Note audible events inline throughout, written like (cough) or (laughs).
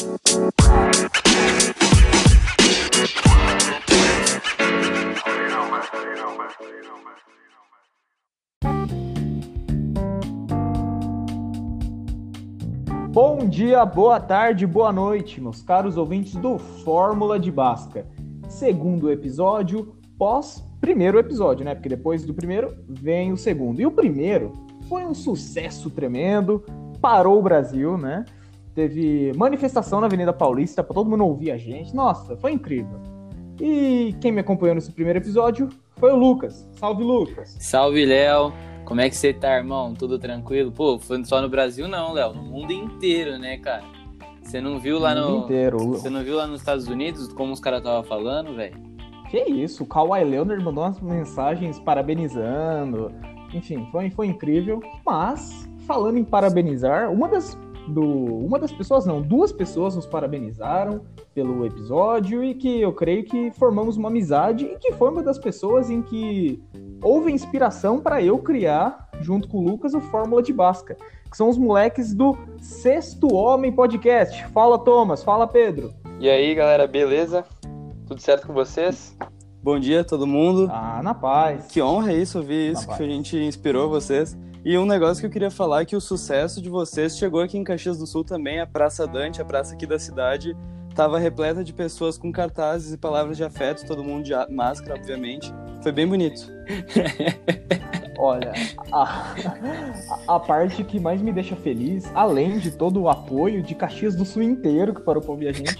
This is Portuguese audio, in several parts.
Bom dia, boa tarde, boa noite, meus caros ouvintes do Fórmula de Basca. Segundo episódio, pós primeiro episódio, né? Porque depois do primeiro vem o segundo. E o primeiro foi um sucesso tremendo, parou o Brasil, né? Teve manifestação na Avenida Paulista para todo mundo ouvir a gente. Nossa, foi incrível. E quem me acompanhou nesse primeiro episódio foi o Lucas. Salve, Lucas. Salve, Léo. Como é que você tá, irmão? Tudo tranquilo? Pô, foi só no Brasil não, Léo, no mundo inteiro, né, cara? Você não viu lá no, mundo inteiro. Você não viu lá nos Estados Unidos como os caras tava falando, velho? Que isso, o Kawhi Leonard mandou umas mensagens parabenizando. Enfim, foi, foi incrível. Mas, falando em parabenizar, uma das do. Uma das pessoas, não, duas pessoas nos parabenizaram pelo episódio e que eu creio que formamos uma amizade e que foi uma das pessoas em que houve inspiração para eu criar, junto com o Lucas, o Fórmula de Basca, que são os moleques do Sexto Homem Podcast. Fala, Thomas, fala, Pedro. E aí, galera, beleza? Tudo certo com vocês? Bom dia, todo mundo. Ah, na paz. Que honra é isso ouvir isso, Na que a gente inspirou vocês. E um negócio que eu queria falar é que o sucesso de vocês chegou aqui em Caxias do Sul também, a Praça Dante, a praça aqui da cidade, estava repleta de pessoas com cartazes e palavras de afeto, todo mundo de máscara, obviamente. Foi bem bonito. (laughs) Olha, a, a, parte que mais me deixa feliz, além de todo o apoio de Caxias do Sul inteiro que parou pra ouvir a gente,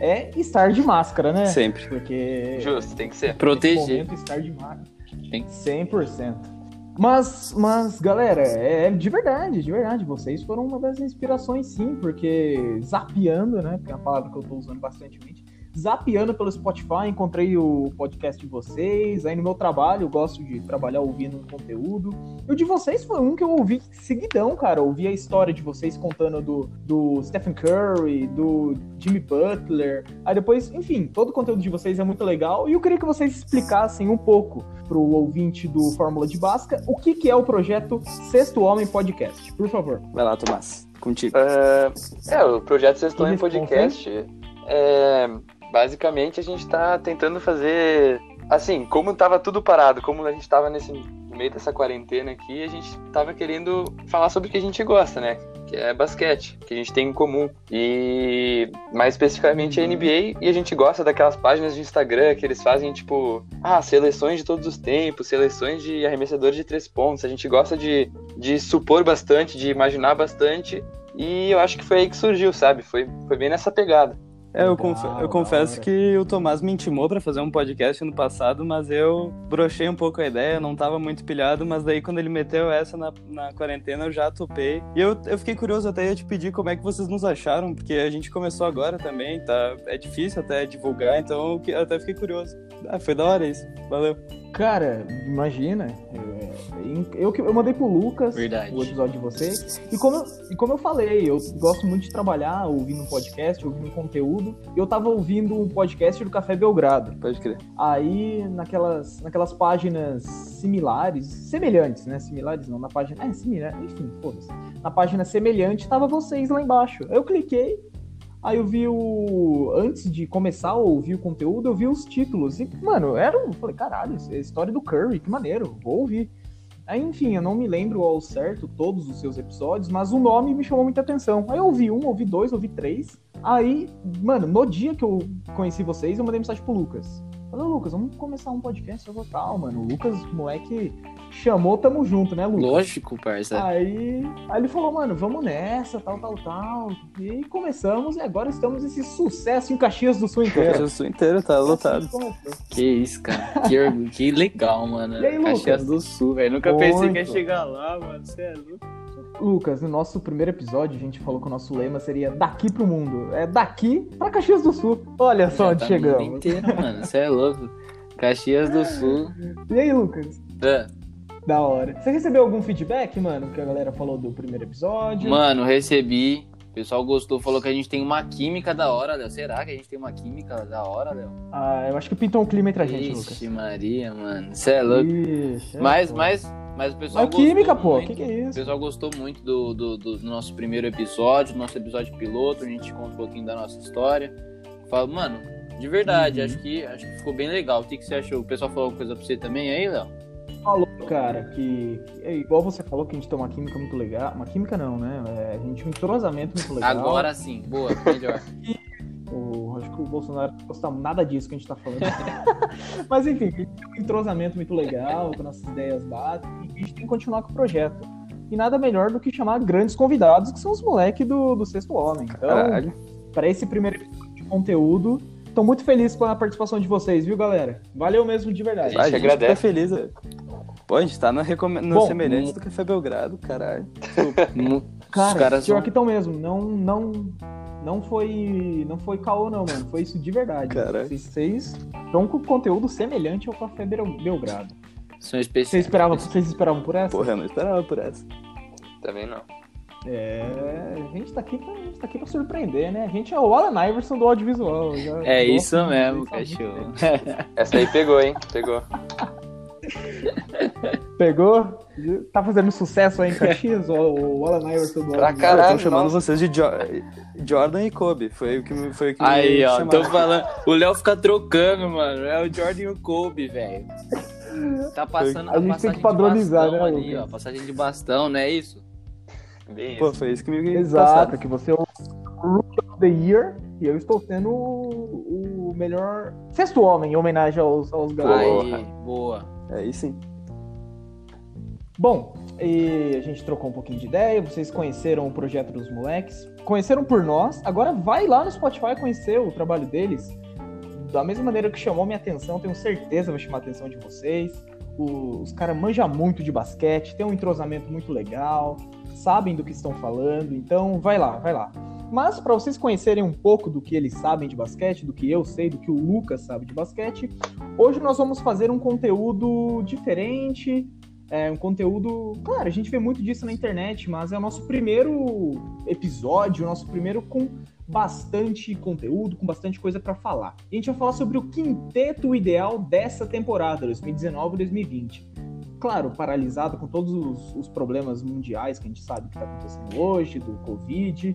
é estar de máscara, né? Sempre. Porque. Justo, tem que ser. Proteger. momento, estar de máscara. Tem. 100%. Mas, mas, galera, é de verdade, de verdade. Vocês foram uma das inspirações, sim, porque zapeando, né? Que é uma palavra que eu tô usando bastantemente. Zapeando pelo Spotify, encontrei o podcast de vocês. Aí no meu trabalho, eu gosto de trabalhar ouvindo um conteúdo. E o de vocês foi um que eu ouvi seguidão, cara. Eu ouvi a história de vocês contando do, do Stephen Curry, do Jimmy Butler. Aí depois, enfim, todo o conteúdo de vocês é muito legal. E eu queria que vocês explicassem um pouco pro ouvinte do Fórmula de Basca o que, que é o projeto Sexto Homem Podcast. Por favor. Vai lá, Tomás. Contigo. Uh, é, o projeto Sexto Homem Podcast é. Basicamente, a gente tá tentando fazer. Assim, como tava tudo parado, como a gente tava nesse, no meio dessa quarentena aqui, a gente tava querendo falar sobre o que a gente gosta, né? Que é basquete, que a gente tem em comum. E mais especificamente a NBA, e a gente gosta daquelas páginas de Instagram que eles fazem, tipo, ah, seleções de todos os tempos, seleções de arremessadores de três pontos. A gente gosta de, de supor bastante, de imaginar bastante. E eu acho que foi aí que surgiu, sabe? Foi, foi bem nessa pegada. É, eu, confe- eu confesso que o Tomás me intimou pra fazer um podcast no passado, mas eu brochei um pouco a ideia, não tava muito pilhado, mas daí quando ele meteu essa na, na quarentena eu já topei. E eu, eu fiquei curioso até ia te pedir como é que vocês nos acharam, porque a gente começou agora também, tá? É difícil até divulgar, então eu até fiquei curioso. Ah, foi da hora isso. Valeu. Cara, imagina. é, Eu, eu, eu mandei pro Lucas Verdade. o episódio de vocês. E como, eu, e como eu falei, eu gosto muito de trabalhar ouvindo um podcast, ouvindo conteúdo. E eu tava ouvindo um podcast do Café Belgrado. Pode crer. Aí, naquelas, naquelas páginas similares, semelhantes, né? Similares não, na página. É, similar, enfim, foda-se. Na página semelhante, tava vocês lá embaixo. Eu cliquei, aí eu vi o. Antes de começar a ouvir o conteúdo, eu vi os títulos. E, mano, era um. Falei, caralho, é a história do Curry, que maneiro, vou ouvir. Aí, enfim, eu não me lembro ao certo todos os seus episódios, mas o nome me chamou muita atenção. Aí eu ouvi um, ouvi dois, ouvi três. Aí, mano, no dia que eu conheci vocês, eu mandei mensagem pro Lucas. Falei, "Ô, Lucas, vamos começar um podcast sobre tal, mano. O Lucas, moleque, chamou, tamo junto, né, Lucas? Lógico, parça. Aí, aí ele falou, mano, vamos nessa, tal, tal, tal. E começamos, e agora estamos nesse sucesso em Caxias do Sul inteiro. Eu sou inteiro, tá lotado. Que isso, cara. Que, orgulho, que legal, mano. E aí, Lucas? Caxias do Sul, velho. Nunca pensei que ia Muito. chegar lá, mano. Você é louco. Lucas, no nosso primeiro episódio, a gente falou que o nosso lema seria daqui pro mundo. É daqui pra Caxias do Sul. Olha só Já onde tá chegamos. mundo inteiro, mano. Você é louco. Caxias do Sul. E aí, Lucas? Ah, Da hora. Você recebeu algum feedback, mano, que a galera falou do primeiro episódio? Mano, recebi. O pessoal gostou, falou que a gente tem uma química da hora, Léo. Será que a gente tem uma química da hora, Léo? Ah, eu acho que pintou um clima entre a gente, Ixi, Lucas. Maria, mano. Você é louco. Ixi, é Mas, mas, Mas o pessoal A química, pô, muito. que que é O isso? pessoal gostou muito do, do, do nosso primeiro episódio, do nosso episódio piloto, a gente conta um pouquinho da nossa história. Fala, mano, de verdade, Uhum. acho, que, acho que ficou bem legal. O que, que você achou? O pessoal falou alguma coisa pra você também aí, Léo? falou, cara, que é igual você falou que a gente tem uma química muito legal. Uma química não, né? É, a gente tem um entrosamento muito legal. Agora sim, boa, melhor. (laughs) O, acho que o Bolsonaro não gosta nada disso que a gente tá falando. (laughs) Mas enfim, a gente tem um entrosamento muito legal, que nossas ideias batem, e a gente tem que continuar com o projeto. E nada melhor do que chamar grandes convidados, que são os moleques do, do Sexto Homem. Então, Caralho. para esse primeiro episódio de conteúdo, tô muito feliz com a participação de vocês, viu, galera? Valeu mesmo de verdade. A gente agradece. Tá feliz. é. Pô, a gente tá no, recome... no Bom, semelhante do Café Belgrado, caralho. (laughs) Cara, Os caras pior vão- que estão mesmo. Não, não, não foi, não foi caô não, mano. Foi isso de verdade. Vocês- Vocês estão com conteúdo semelhante ao Café Bel- Belgrado. São Vocês especiais. esperavam, vocês esperavam por essa? Porra, eu não esperava por essa. Também não. É, a gente tá aqui pra, a gente tá aqui pra surpreender, né? A gente é o Alan Iverson do audiovisual. É isso mesmo, cachorro. (laughs) Essa aí pegou, hein? Pegou. Pegou? Tá fazendo sucesso aí em Caxias, o, o Alan Iverson do Pra caralho. eu tô chamando nossa. vocês de Jo- Jordan e Kobe. Foi o que me, foi o que Aí, me ó, chamaram. tô falando. O Léo fica trocando, mano. É o Jordan e o Kobe, velho. Tá passando A gente tem passagem que padronizar, de bastão né, ali, ó. Passagem de bastão, não é isso? Bem Pô, isso. foi isso que me Exato, que você é o Rookie of the Year e eu estou sendo o, o melhor sexto homem em homenagem aos, aos garotos. Aí, boa. Aí sim. Bom, a gente trocou um pouquinho de ideia, vocês conheceram o projeto dos moleques, conheceram por nós, agora vai lá no Spotify conhecer o trabalho deles. Da mesma maneira que chamou minha atenção, tenho certeza vai chamar a atenção de vocês. Os caras manjam muito de basquete, tem um entrosamento muito legal, sabem do que estão falando, então vai lá, vai lá. Mas para vocês conhecerem um pouco do que eles sabem de basquete, do que eu sei, do que o Lucas sabe de basquete, hoje nós vamos fazer um conteúdo diferente, é um conteúdo. Claro, a gente vê muito disso na internet, mas é o nosso primeiro episódio, o nosso primeiro com bastante conteúdo, com bastante coisa pra falar. E a gente vai falar sobre o quinteto ideal dessa temporada, 2019-2020. Claro, paralisado com todos os, os problemas mundiais que a gente sabe que tá acontecendo hoje, do Covid.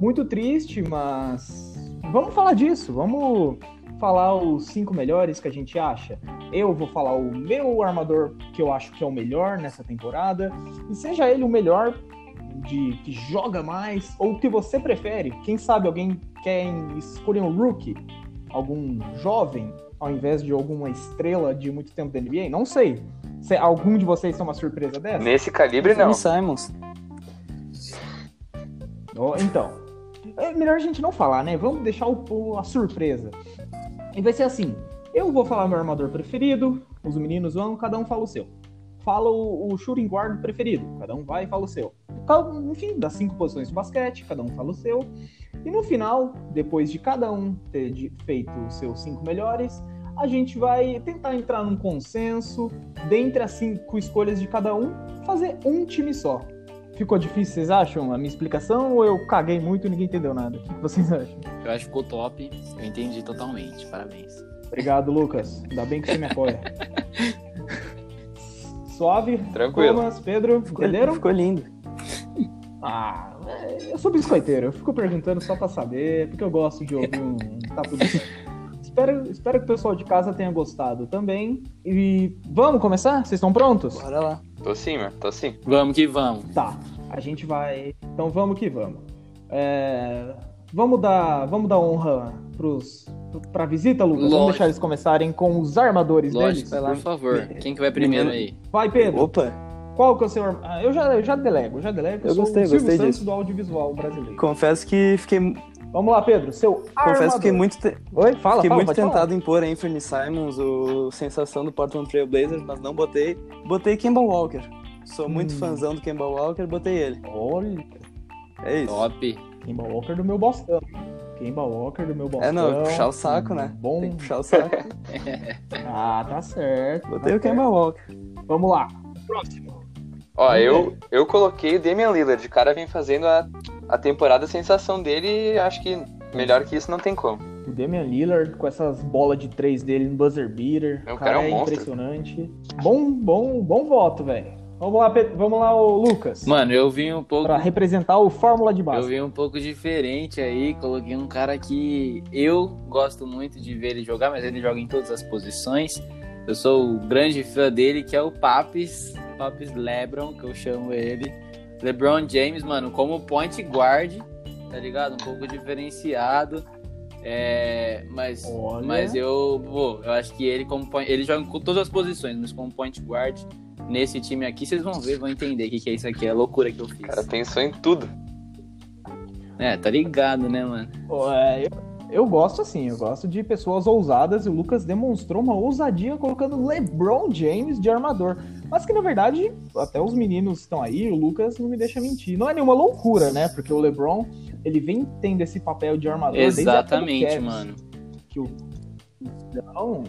Muito triste, mas vamos falar disso, vamos falar os cinco melhores que a gente acha. Eu vou falar o meu armador que eu acho que é o melhor nessa temporada. E seja ele o melhor de que joga mais ou o que você prefere. Quem sabe alguém quer escolher um rookie, algum jovem, ao invés de alguma estrela de muito tempo da NBA? Não sei. Se algum de vocês tem uma surpresa dessa? Nesse calibre, não. Simons. Ó, Então, é melhor a gente não falar, né? Vamos deixar o, o- a surpresa. E vai ser assim: eu vou falar meu armador preferido, os meninos vão, cada um fala o seu. Fala o, o shooting guard preferido, cada um vai e fala o seu. Enfim, das cinco posições de basquete, cada um fala o seu. E no final, depois de cada um ter de- feito os seus cinco melhores, a gente vai tentar entrar num consenso, dentre as cinco escolhas de cada um, fazer um time só. Ficou difícil, vocês acham, a minha explicação? Ou eu caguei muito e ninguém entendeu nada? O que vocês acham? Eu acho que ficou top. Eu entendi totalmente. Parabéns. Obrigado, Lucas. Ainda bem que você me apoia. Suave. Tranquilo. Thomas, Pedro, Ficou, entenderam? ficou lindo. Ah, eu sou biscoiteiro. Eu fico perguntando só pra saber, porque eu gosto de ouvir um tá tudo certo. Espero, espero que o pessoal de casa tenha gostado também. E vamos começar? Vocês estão prontos? Bora lá. Tô sim, mano. Tô sim. Vamos que vamos. Tá, a gente vai. Então vamos que vamos. É, Vamos dar, vamos dar honra pros, pra visita, Lucas? Vamos Lógico. deixar eles começarem com os armadores Lógico, deles? lá. por favor. Quem que vai primeiro aí? Vai, Pedro. Opa, Qual que é o seu arma- ah, Eu já, eu já delego, eu já delego. Eu sou gostei, o Silvio gostei Santos disso. do audiovisual brasileiro. confesso que fiquei, Vamos lá, Pedro. Seu confesso armador. que muito, te- Oi, fala, fiquei fala, muito pode falar. tentado em pôr Anthony Simons, o sensação do Portland Trail Blazers, mas não botei. Botei Kemba Walker. Sou muito Hum. fãzão do Kemba Walker, botei ele. Olha, É isso. Top. Kemba Walker do meu Bostão. Kemba Walker do meu Bostão. É, não, puxar o saco, né? Bom. Tem que puxar o saco. (laughs) (laughs) Ah, tá certo. Botei tá o Kemba Walker. Vamos lá. Próximo. Ó, Vamos eu, eu coloquei o Damian Lillard. O cara vem fazendo a, a temporada a sensação dele acho que melhor que isso não tem como. O Damian Lillard com essas bolas de três dele no buzzer beater. É, o O cara cara é um é impressionante. Bom, bom, bom voto, velho. Vamos lá, vamos lá, ô Lucas. Mano, eu vim um pouco. Pra representar o Fórmula de Eu Base. vim um pouco diferente aí, coloquei um cara que eu gosto muito de ver ele jogar, mas ele joga em todas as posições. Eu sou o grande fã dele, que é o Papis, Papis Lebron, que eu chamo ele. LeBron James, mano, como point guard, tá ligado? Um pouco diferenciado. É, mas, Olha. mas eu, pô, eu acho que ele como point, ele joga com todas as posições, mas como point guard nesse time aqui, vocês vão ver, vão entender o que, que é isso aqui, é a loucura que eu fiz. O cara pensou em tudo. É, tá ligado, né, mano? Pô, é, eu, eu gosto assim, eu gosto de pessoas ousadas e o Lucas demonstrou uma ousadia colocando LeBron James de armador. Mas que na verdade, até os meninos estão aí, o Lucas não me deixa mentir. Não é nenhuma loucura, né? Porque o LeBron, ele vem tendo esse papel de armador desde a Exatamente, Cavs, mano. Que o... Então,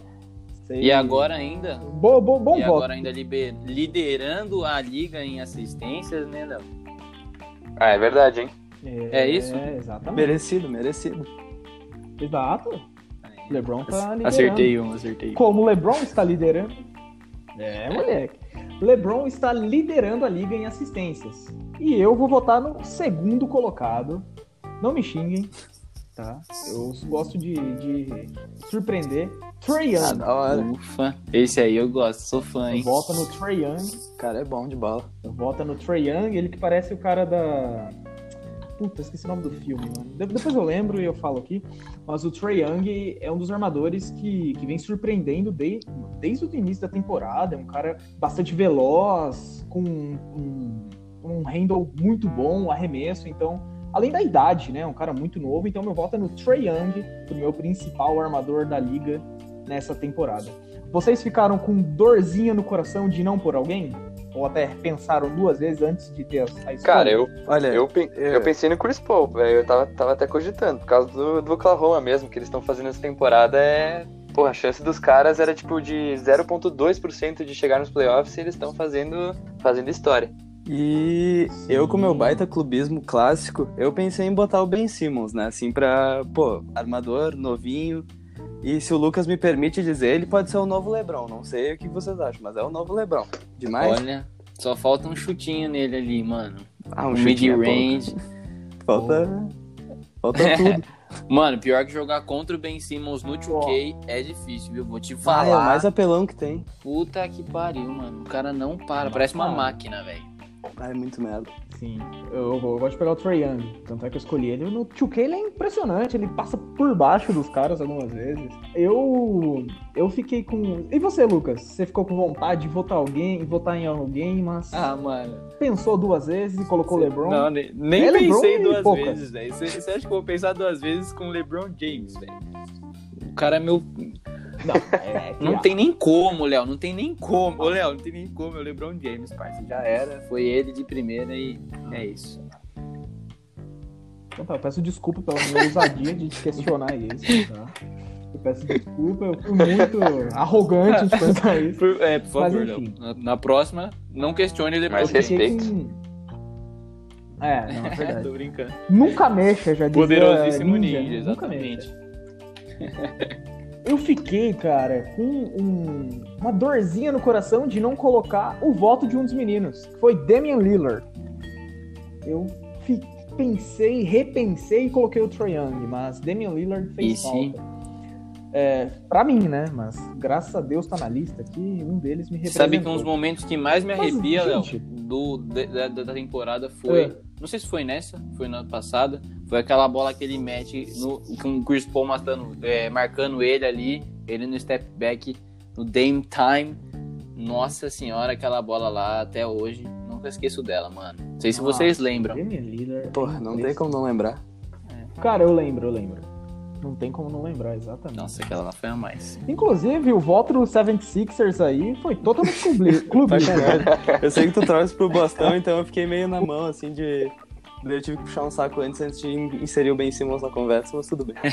sei- E agora ainda, Bo, bo, bom e voto. agora ainda liber- liderando a liga em assistências, né, Léo? Ah, é verdade, hein? É isso? exatamente. Merecido, merecido. Exato. LeBron tá liderando. Acertei um, acertei um. Como o LeBron está liderando. É, moleque. LeBron está liderando a liga em assistências. E eu vou votar no segundo colocado. Não me xinguem, tá? Eu gosto de, de surpreender. Trae Ah, Young. da hora. Ufa, esse aí eu gosto, sou fã, hein? Vota no Trae Young. O cara é bom de bola. Vota no Trae Young. Ele que parece o cara da... Puta, esqueci o nome do filme, mano. De- Depois eu lembro e eu falo aqui. Mas o Trae Young é um dos armadores que, que vem surpreendendo de- desde o início da temporada. É um cara bastante veloz, com um, um handle muito bom, um arremesso. Então, além da idade, né? Um cara muito novo. Então, meu voto é no Trae Young, o meu principal armador da liga nessa temporada. Vocês ficaram com dorzinha no coração de não por alguém? Ou até pensaram duas vezes antes de ter a escolha? Cara, eu, Olha, eu, pen- é. eu pensei no Chris Paul, velho. Eu tava, tava até cogitando, por causa do, do Oklahoma mesmo, que eles estão fazendo essa temporada é. Porra, a chance dos caras era tipo de 0,2% de chegar nos playoffs e eles estão fazendo, fazendo história. E eu, com meu baita clubismo clássico, eu pensei em botar o Ben Simmons, né? Assim, pra, pô, armador, novinho. E se o Lucas me permite dizer, ele pode ser o novo Lebron. Não sei o que vocês acham, mas é o novo Lebron. Demais? Olha, só falta um chutinho nele ali, mano. ah, Um chutinho é mid-range. Falta. Falta (laughs) tudo. Mano, pior que jogar contra o Ben Simmons no 2K é difícil, viu? Vou te Ah, falar. é o mais apelão que tem. Puta que pariu, mano. O cara não para. Parece uma máquina, velho. Ah, é muito merda. Sim, eu, vou- eu gosto de pegar o Trae Young. Tanto é que eu escolhi ele. No 2K ele é impressionante, ele passa por baixo dos caras algumas vezes. Eu eu fiquei com. E você, Lucas? Você ficou com vontade de votar alguém, votar em alguém, mas Ah, mano. pensou duas vezes e colocou o LeBron? Não, nem, nem É LeBron pensei duas poucas. vezes, velho. Você você acha que eu vou pensar duas vezes com o LeBron James, velho? O cara é meu. Não, é, que Não tem nem como, Léo. Não tem nem como. Ô, Léo, não tem nem como. É o LeBron James, parceiro. Já era. Foi ele de primeira e é isso. Então tá, eu peço desculpa pela minha ousadia de te questionar isso, tá? Eu peço desculpa, eu fui muito arrogante de pensar isso. Por, é, por favor, Léo. enfim. Na, na próxima, não questione Mas James. fiquei respeito. É, não, é verdade. (laughs) Tô brincando. Nunca mexa, já dizia Poderosíssimo ninja, ninja, nunca exatamente. (laughs) Eu fiquei, cara, com um- uma dorzinha no coração de não colocar o voto de um dos meninos, que foi Damian Lillard. Eu pensei, repensei e coloquei o Trae Young, mas Damian Lillard fez E sim. falta. É, pra mim, né? Mas graças a Deus tá na lista aqui, um deles me representou. Sabe que um dos momentos que mais me Mas, arrepia, Léo, gente- do, da, da- da temporada foi. É. Não sei se foi nessa, foi na passada. Foi aquela bola que ele mete no, com o Chris Paul matando, é, marcando ele ali, ele no step back, no Dame Time. Nossa senhora, aquela bola lá até hoje. Nunca esqueço dela, mano. Não sei se Nossa, vocês lembram. Lillard. Porra, não tem como não lembrar. Cara, eu lembro, eu lembro. Não tem como não lembrar, exatamente. Nossa, aquela lá foi a mais. Inclusive, o voto do 76ers aí foi totalmente clube- (laughs) clubista. né? Eu sei que tu torce pro Bostão, então eu fiquei meio na mão, assim, de. Eu tive que puxar um saco antes, antes de inserir o Ben Simmons na conversa, mas tudo bem. (laughs)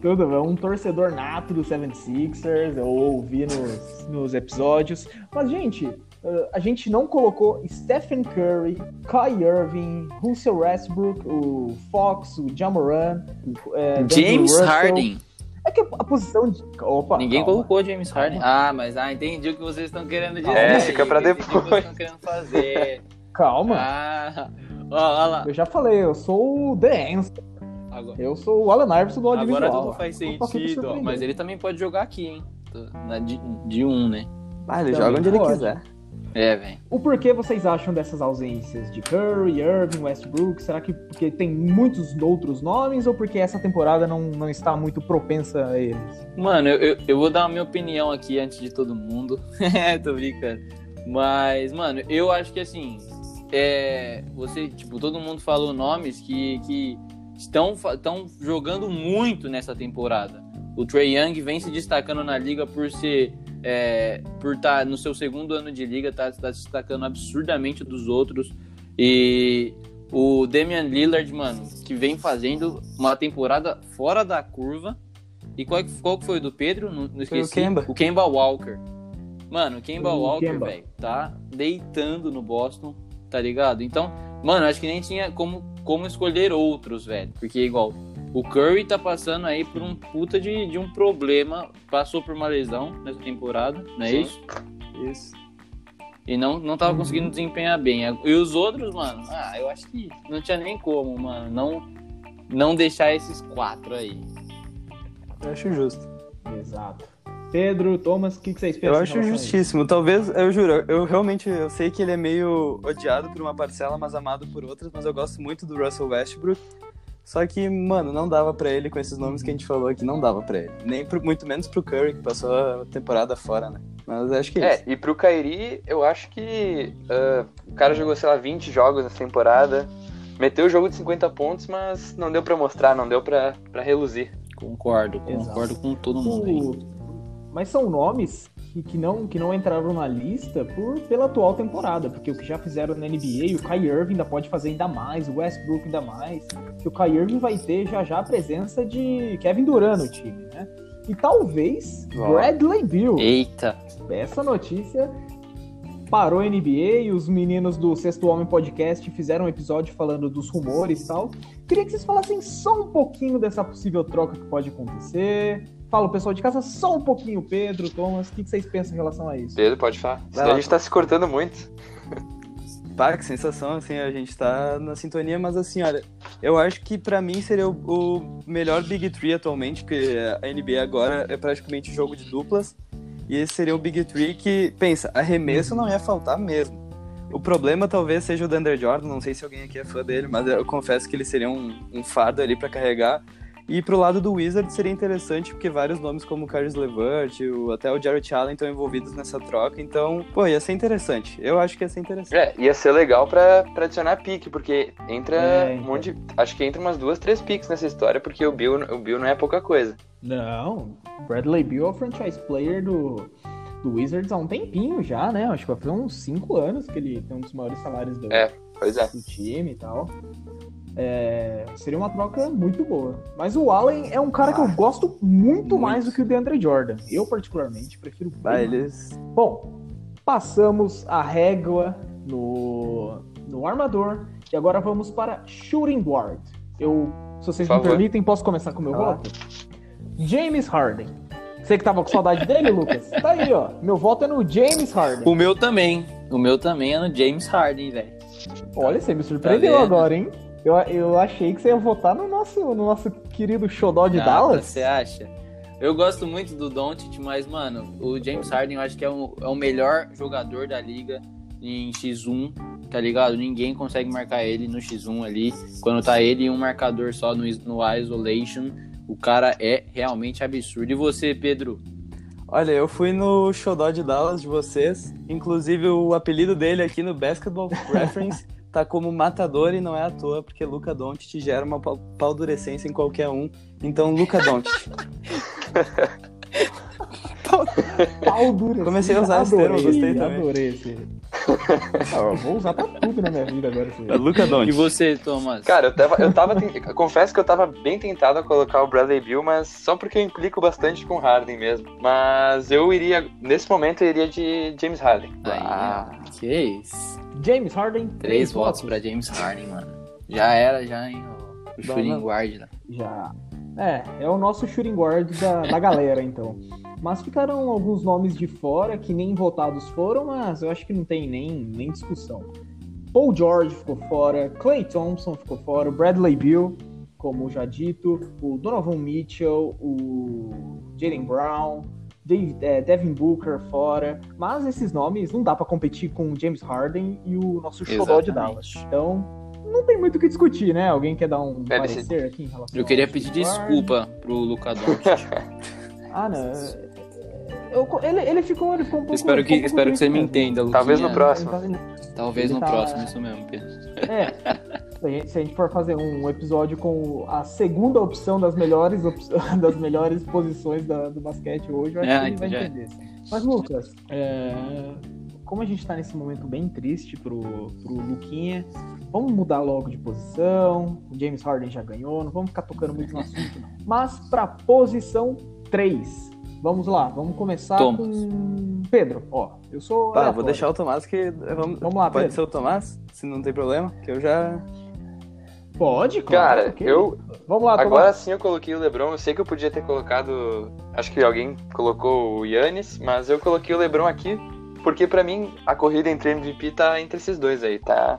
Tudo, é um torcedor nato do 76ers, eu ouvi nos, nos episódios. Mas, gente, eh, a gente não colocou Stephen Curry, Kai Irving, Russell Westbrook, o Fox, o Jamoran, o, D'Angelo James Russell. Harden. É que a posição de. Opa, Ninguém calma. colocou James Calma. Harden. Ah, mas ah, entendi o que vocês estão querendo dizer. É, fica pra entendi o que depois. vocês estão querendo fazer. Calma. Ah, ó, ó lá. Eu já falei, eu sou o The Answer. Agora, Eu sou o Allen Iverson do audiovisual. agora tudo faz sentido. ó. Mas ele também pode jogar aqui, hein? De, de um, né? Ah, ele Também joga onde ele pode. quiser. É, velho. O porquê vocês acham dessas ausências de Curry, Irving, Westbrook? Será que porque tem muitos outros nomes ou porque essa temporada não, não está muito propensa a eles? Mano, eu, eu, eu vou dar a minha opinião aqui antes de todo mundo. (laughs) Tô brincando. Mas, mano, eu acho que assim. É, você, tipo, todo mundo falou nomes que, que estão, estão jogando muito nessa temporada. O Trey Young vem se destacando na liga por ser. É, por estar no seu segundo ano de liga, tá, tá se destacando absurdamente dos outros. E o Damian Lillard, mano, que vem fazendo uma temporada fora da curva. E qual, que- qual que foi o do Pedro? Não, não esqueci. Kemba. O Kemba Walker. Mano, o Kemba O Walker, velho, tá deitando no Boston, tá ligado? Então, mano, acho que nem tinha como, como escolher outros, velho. Porque, igual, o Curry tá passando aí por um puta de, de um problema. Passou por uma lesão nessa temporada, não é Sim. isso? Isso. E não, não tava Uhum. conseguindo desempenhar bem. E os outros, mano, ah, eu acho que não tinha nem como, mano, não, não deixar esses quatro aí. Eu acho justo. Exato. Pedro, Thomas, o que, que vocês pensam? Eu acho justíssimo. Talvez, eu juro, eu realmente eu sei que ele é meio odiado por uma parcela, mas amado por outras, mas eu gosto muito do Russell Westbrook. Só que, mano, não dava pra ele com esses nomes que a gente falou aqui, não dava pra ele. Nem pro, muito menos pro Curry, que passou a temporada fora, né? Mas acho que é É, isso. e pro Kairi, eu acho que ah, o cara jogou, sei lá, 20 jogos nessa temporada. Meteu o jogo de 50 pontos, mas não deu pra mostrar, não deu pra, pra reluzir. Concordo, Exato. concordo com todo mundo aí. Mas são nomes que, que não, que não entraram na lista por, pela atual temporada, porque o que já fizeram na NBA, o Kai Irving ainda pode fazer ainda mais, o Westbrook ainda mais, que o Kai Irving vai ter já já a presença de Kevin Durant no time, né? E talvez Ó. Bradley Beal. Eita, Essa notícia parou a NBA e os meninos do Sexto Homem Podcast fizeram um episódio falando dos rumores e tal. Queria que vocês falassem só um pouquinho dessa possível troca que pode acontecer. Fala, o pessoal de casa, só um pouquinho, Pedro, Thomas, o que vocês pensam em relação a isso? Pedro, pode falar. Senão lá. a gente tá se cortando muito. Pá, que sensação, assim, a gente tá na sintonia, mas assim, olha, eu acho que pra mim seria o, o melhor Big Three atualmente, porque a NBA agora é praticamente jogo de duplas, e esse seria o Big Three que, pensa, arremesso não ia faltar mesmo. O problema talvez seja o Dander Jordan, não sei se alguém aqui é fã dele, mas eu confesso que ele seria um, um fardo ali pra carregar. E pro lado do Wizard seria interessante, porque vários nomes como o Caris LeVert, o, até o Jarrett Allen estão envolvidos nessa troca, então, pô, ia ser interessante. Eu acho que ia ser interessante. É, ia ser legal pra, pra adicionar pique, porque entra É, um monte de, Acho que entra umas duas, três piques nessa história, porque o Bill, o Bill não é pouca coisa. Não, Bradley Beal é o franchise player do, do Wizards há um tempinho já, né? Acho que vai fazer uns 5 anos que ele tem um dos maiores salários do, É. Pois é. do time e tal. É, seria uma troca muito boa. Mas o Allen é um cara que eu gosto muito, Muito. mais do que o DeAndre Jordan. Eu, particularmente, prefiro eles. Bom, passamos a régua no, no armador e agora vamos para shooting guard. Eu, se vocês me permitem, posso começar com o meu Ah. voto? James Harden. Você que tava com saudade dele, Lucas? (laughs) Tá aí, ó. Meu voto é no James Harden. o meu também. O meu também é no James Harden, velho. Olha, você me surpreendeu vendo? agora, hein? Eu, eu achei que você ia votar no nosso, no nosso querido xodó de Ah, Dallas. Você acha? Eu gosto muito do Doncic, mas, mano, o James Harden eu acho que é o, é o melhor jogador da liga em X1, tá ligado? Ninguém consegue marcar ele no X1 ali. Quando tá ele e um marcador só no, no isolation, o cara é realmente absurdo. E você, Pedro? Olha, eu fui no Xodó de Dallas de vocês. Inclusive, o apelido dele aqui no Basketball (laughs) Reference tá como matador e não é à toa, porque Luca Doncic gera uma paldurecência em qualquer um. Então, Luca Doncic. (laughs) Pau duro. Comecei a usar esse termo, Adorei, gostei também. Adorei esse. Ah, eu vou usar pra tudo na minha vida agora. Esse... É Luca E você, Thomas? Cara, eu tava, eu tava ten- confesso que eu tava bem tentado a colocar o Bradley Bill, mas só porque eu implico bastante com o Harden mesmo. Mas eu iria, nesse momento, eu iria de James Harden. Aí, Ah. que isso? James Harden. Três votos pra James Harden, mano. Já era, já, hein? O, o shooting guard lá. Já. É, é o nosso shooting guard da, da galera, então. Mas ficaram alguns nomes de fora que nem votados foram, mas eu acho que não tem nem, nem discussão. Paul George ficou fora, Clay Thompson ficou fora, Bradley Bill, como já dito, o Donovan Mitchell, o Jalen Brown, Dave, é, Devin Booker fora. Mas esses nomes não dá para competir com o James Harden e o nosso xodó de Dallas. Então, não tem muito o que discutir, né? Alguém quer dar um Deve parecer aqui em relação Eu queria pedir desculpa pro Luca Doncic. Harden? Ah, não. (laughs) Eu- ele, ele ficou, ele ficou um pouco. espero que, um pouco espero que você me entenda, Luquinha. Talvez no próximo. Talvez Ele no tá- próximo, isso mesmo, Pedro. É. Se a, gente, for fazer um episódio com a segunda opção das melhores, op- (laughs) das melhores posições da- do basquete hoje, eu acho É, que ele vai já é. entender. Mas, Lucas, é, como a gente tá nesse momento bem triste pro, pro Luquinha, vamos mudar logo de posição. O James Harden já ganhou, não vamos ficar tocando muito no assunto, não. Mas pra posição 3. Vamos lá, vamos começar Toma. com Pedro. Ó, eu sou. Tá, vou deixar o Tomás que. Vamos, Vamos lá, Pode Pedro. ser o Tomás, se não tem problema, que eu já. Pode, claro. Cara, ok. eu Vamos lá, agora Tomás. sim eu coloquei o LeBron. Eu sei que eu podia ter colocado, acho que alguém colocou o Yannis, mas eu coloquei o LeBron aqui porque pra mim a corrida entre MVP tá entre esses dois aí, tá?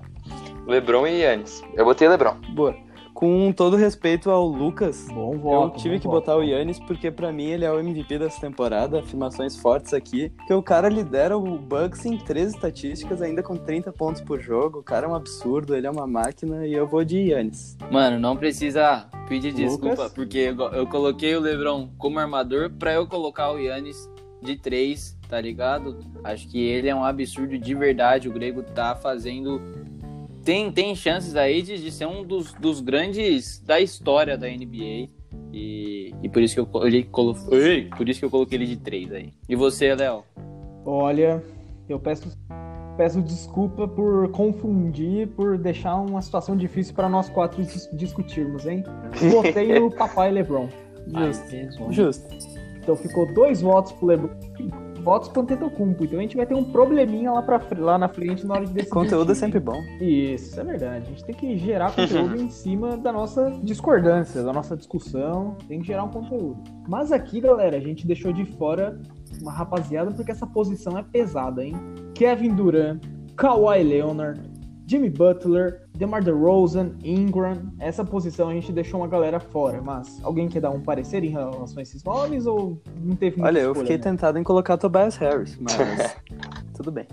LeBron e Yannis. Eu botei LeBron. Boa. Com todo respeito ao Lucas, Bom eu voto. tive bom que voto. botar o Yannis porque pra mim ele é o MVP dessa temporada, afirmações fortes aqui, que o cara lidera o Bucks em três estatísticas, ainda com 30 pontos por jogo, o cara é um absurdo, ele é uma máquina e eu vou de Yannis. Mano, não precisa pedir Lucas? desculpa, porque eu, eu coloquei o LeBron como armador pra eu colocar o Yannis de 3, tá ligado? Acho que ele é um absurdo de verdade. O Grego tá fazendo. Tem, tem chances aí de, de ser um dos, dos grandes da história da NBA. E, e por isso que eu coloquei, colo... Ei, por isso que eu coloquei ele de 3 aí. E você, Léo? Olha, eu peço, peço desculpa por confundir, por deixar uma situação difícil para nós quatro dis- discutirmos, hein? (laughs) Votei no papai LeBron. Justo. Justo. Então ficou dois votos pro LeBron, votos pro Antetokounmpo. Então a gente vai ter um probleminha lá, pra, lá na frente na hora de decidir. Conteúdo é sempre bom. Isso, é verdade. A gente tem que gerar conteúdo em cima da nossa discordância, da nossa discussão. Tem que gerar um conteúdo. Mas aqui, galera, a gente deixou de fora uma rapaziada porque essa posição é pesada, hein? Kevin Durant, Kawhi Leonard, Jimmy Butler, DeMar DeRozan, Ingram. Essa posição a gente deixou uma galera fora. Mas alguém quer dar um parecer em relação a esses nomes ou não teve muita Olha, eu escolha, fiquei né? tentado em colocar Tobias Harris, mas (laughs) tudo bem.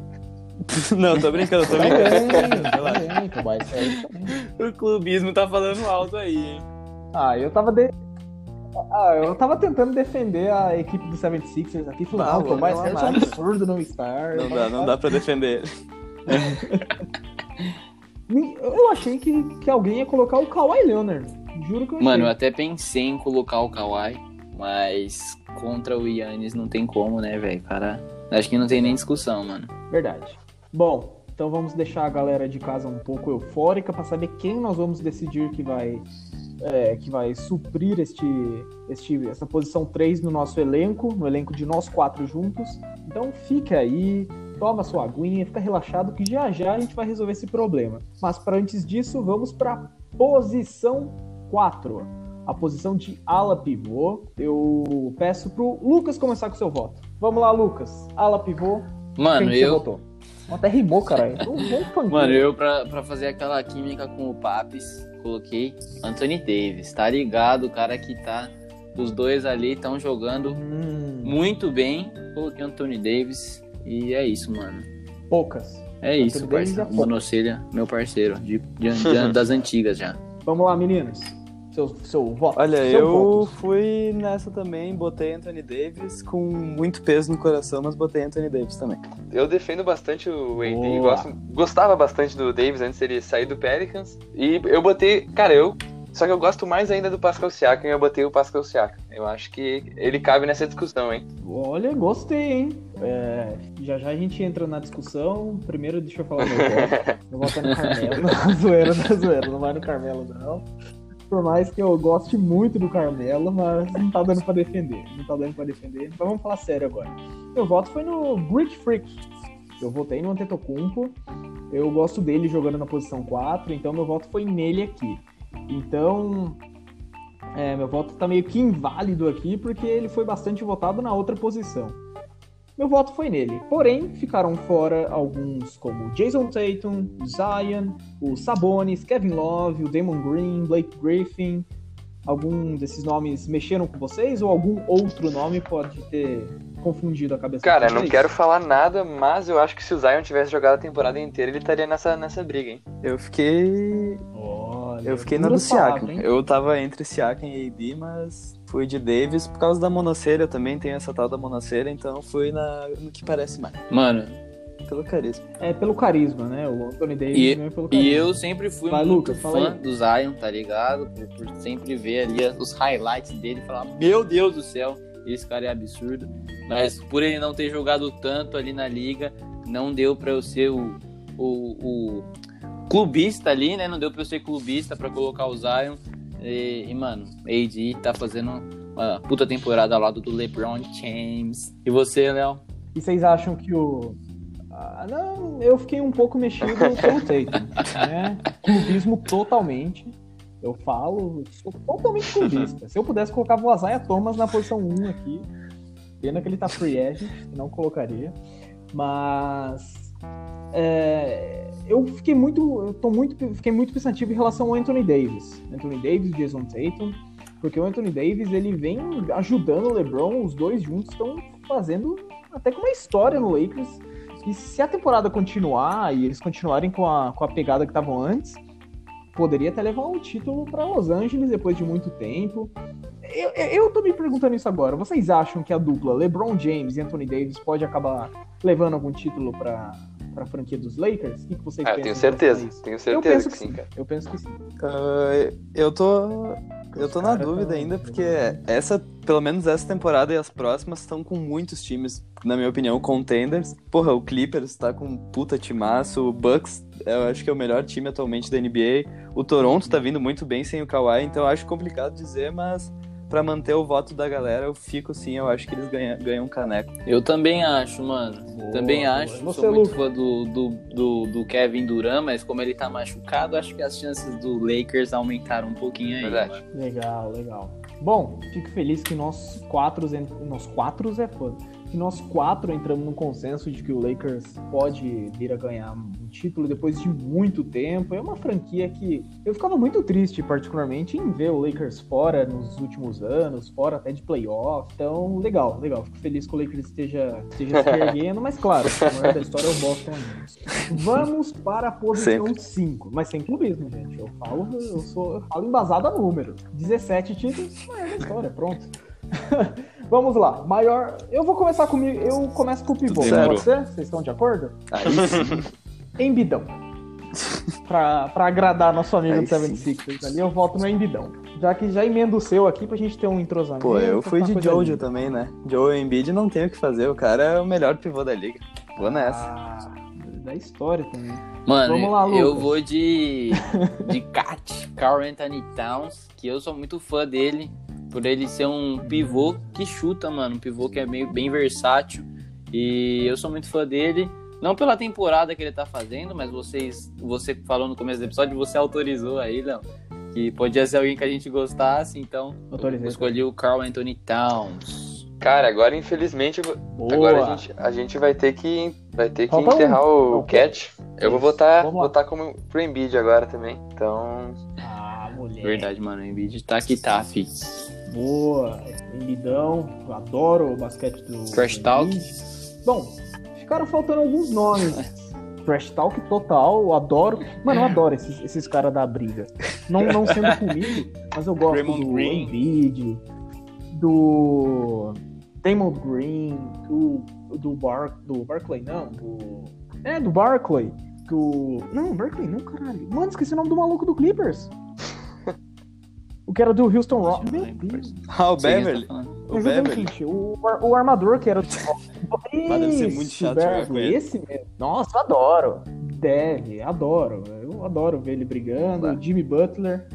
(laughs) Não, tô brincando, tô brincando. (laughs) Também, Tobias Harris também. O clubismo tá falando alto aí, hein? Ah, eu tava de... Ah, eu tava tentando defender a equipe do 76ers aqui, falando, Não, não, o Tobias não, Harris é um não. absurdo não estar. Não dá, não dá pra defender. Eu achei que, que alguém ia colocar o Kawhi Leonard. Juro que eu achei. Mano, eu até pensei em colocar o Kawhi, mas contra o Yannis não tem como, né, velho? Cara, acho que não tem nem discussão, mano. Verdade. Bom, então vamos deixar a galera de casa um pouco eufórica para saber quem nós vamos decidir que vai é, que vai suprir este, este, essa posição 3 no nosso elenco, no elenco de nós quatro juntos. Então fica aí, toma sua aguinha, fica relaxado que já já a gente vai resolver esse problema. Mas para antes disso, vamos para posição 4. A posição de ala pivô. Eu peço pro Lucas começar com seu voto. Vamos lá, Lucas. Ala pivô. Mano, Quem que você eu. votou? Até rimou, caralho. (laughs) Um funkeiro. Mano, eu pra, pra fazer aquela química com o Papis, coloquei Anthony Davis, tá ligado? O cara que tá. Os dois ali estão jogando Hum, muito bem. Coloquei Anthony Davis. E é isso, mano. poucas. É isso, Davis é parceiro. Monocelha, meu parceiro. De, de- (laughs) de- das antigas já. Vamos lá, meninos. Seu, seu voto. Olha, seu eu voto. fui nessa também, botei Anthony Davis com muito peso no coração, mas botei Anthony Davis também. Eu defendo bastante o AD, gosto, gostava bastante do Davis antes dele sair do Pelicans. E eu botei, cara, eu. Só que eu gosto mais ainda do Pascal Siakam e eu botei o Pascal Siakam. Eu acho que ele cabe nessa discussão, hein? Olha, gostei, hein? É, já já a gente entra na discussão. Primeiro, deixa eu falar meu voto. Meu voto é no Carmelo. Não, (laughs) zoeira, não, zoeira. Não vai no Carmelo, não. Por mais que eu goste muito do Carmelo, mas não tá dando pra defender. Não tá dando pra defender. Então vamos falar sério agora. Meu voto foi no Greek Freak. Eu votei no Antetokounmpo. Eu gosto dele jogando na posição 4, então meu voto foi nele aqui. Então, É, meu voto tá meio que inválido aqui, porque ele foi bastante votado na outra posição. Meu voto foi nele. Porém, ficaram fora alguns como Jason Tatum, Zion, o Sabonis, Kevin Love, o Damon Green, Blake Griffin. Algum desses nomes mexeram com vocês ou algum outro nome pode ter confundido a cabeça Cara, não quero falar nada, mas eu acho que se o Zion tivesse jogado a temporada inteira, ele estaria nessa, nessa briga, hein? Eu fiquei. Olha, Eu fiquei na do Siakam. Eu tava entre Siakam e AD, mas fui de Davis por causa da monoceira. Eu também tenho essa tal da monoceira, então fui na, no que parece mais. Mano, Pelo carisma. É pelo carisma, né? O Anthony Davis E- também é pelo e carisma. eu sempre fui Vai, muito Lucas, fã do Zion, tá ligado? Por, por sempre ver ali os highlights dele e falar, meu Deus do céu, esse cara é absurdo. Mas por ele não ter jogado tanto ali na liga, não deu pra eu ser o, o, o clubista ali, né? Não deu pra eu ser clubista pra colocar o Zion. E, e, mano, AD tá fazendo uma puta temporada ao lado do LeBron James. E você, Léo? E vocês acham que o. Ah, não, eu fiquei um pouco mexido pelo Tatum, (laughs) né? Clubismo totalmente. Eu falo, sou totalmente clubista. Se eu pudesse, colocava o Azaia Thomas na posição 1 aqui. Pena que ele tá free agent, não colocaria. Mas. é, eu fiquei muito. Eu tô muito, fiquei muito pensativo em relação ao Anthony Davis. Anthony Davis, Jason Tatum. Porque o Anthony Davis, ele vem ajudando o LeBron, os dois juntos estão fazendo até com uma história no Lakers. E se a temporada continuar e eles continuarem com a, com a pegada que estavam antes, poderia até levar um título para Los Angeles depois de muito tempo. Eu, eu, tô me perguntando isso agora. Vocês acham que a dupla LeBron James e Anthony Davis pode acabar levando algum título para a franquia dos Lakers? O que, que vocês Ah, eu pensam tenho certeza. isso? Tenho Eu certeza penso que sim, cara. Eu penso que sim. Ah, eu tô. Eu tô na dúvida tão- ainda, porque essa, pelo menos essa temporada e as próximas estão com muitos times, na minha opinião, contenders. Porra, o Clippers tá com um puta timaço, o Bucks eu acho que é o melhor time atualmente da NBA. O Toronto tá vindo muito bem sem o Kawhi, então eu acho complicado dizer, mas pra manter o voto da galera, eu fico sim, eu acho que eles ganham, ganham um caneco. Eu também acho, mano. Boa, também boa. acho. Você, Sou muito Luca? fã do, do, do, do Kevin Durant, mas como ele tá machucado, acho que as chances do Lakers aumentaram um pouquinho aí. Verdade. Legal, legal. Bom, fico feliz que nós quatro, nós quatro é foda, que nós quatro entramos num consenso de que o Lakers pode vir a ganhar um título depois de muito tempo. É uma franquia que eu ficava muito triste, particularmente, em ver o Lakers fora nos últimos anos, fora até de playoff. Então, legal, legal. Fico feliz que o Lakers esteja, esteja se erguendo, mas claro, o maior da história é o Boston ainda. Vamos para a posição 5, mas sem clubismo, gente. Eu falo, eu sou, eu falo embasado a número. 17 títulos, maior da história, pronto. (laughs) Vamos lá, maior. Eu vou começar comigo. Eu começo com o pivô. Pode ser? Vocês estão de acordo? Aí sim. (laughs) Embidão. pra, pra agradar nosso amigo Aí do 76ers ali, eu voto no Embidão. Já que já emenda o seu aqui pra gente ter um entrosamento. Pô, eu fui uma de Jojo linda. também, né? Joe Embiid não tem o que fazer, o cara é o melhor pivô da liga. Vou nessa. Ah, da história também. Mano, Vamos lá, eu vou de, (laughs) de Cat, Carl Anthony Towns, que eu sou muito fã dele, por ele ser um pivô que chuta, mano, um pivô que é meio, bem versátil. E eu sou muito fã dele, não pela temporada que ele tá fazendo, mas vocês, você falou no começo do episódio, você autorizou aí, Léo, que podia ser alguém que a gente gostasse, então Autorizei. eu escolhi o Carl Anthony Towns. Cara, agora infelizmente Boa. agora a gente, a gente vai ter que vai ter que Falta um. enterrar o Não, Cat. Eu vou votar, votar como pro Embiid agora também. Então, Ah, mulher. Verdade, mano, o Embiid tá que tá, fi. Boa. Embidão. Eu adoro o basquete do. Trash do talk. Bom, ficaram faltando alguns nomes. (laughs) Trash talk total, eu adoro. Mano, eu adoro esses, esses caras da briga. Não, não sendo (laughs) comigo, mas eu gosto Draymond do Green. Embiid, do Damon Green, do, do, Bar, do Barclay, não, do... É, do Barclay. Do... Não, Barclay não, caralho. Mano, esqueci o nome do maluco do Clippers. O que era do Houston Rock. Meu Deus. Ah, o Beverly. tá falando. O Beverly. gente. O, o armador que era do. (laughs) Mas deve ser muito chato jogar Beverly, com ele. Esse mesmo. Nossa, eu adoro. Deve, adoro. Eu adoro ver ele brigando. O Jimmy Butler.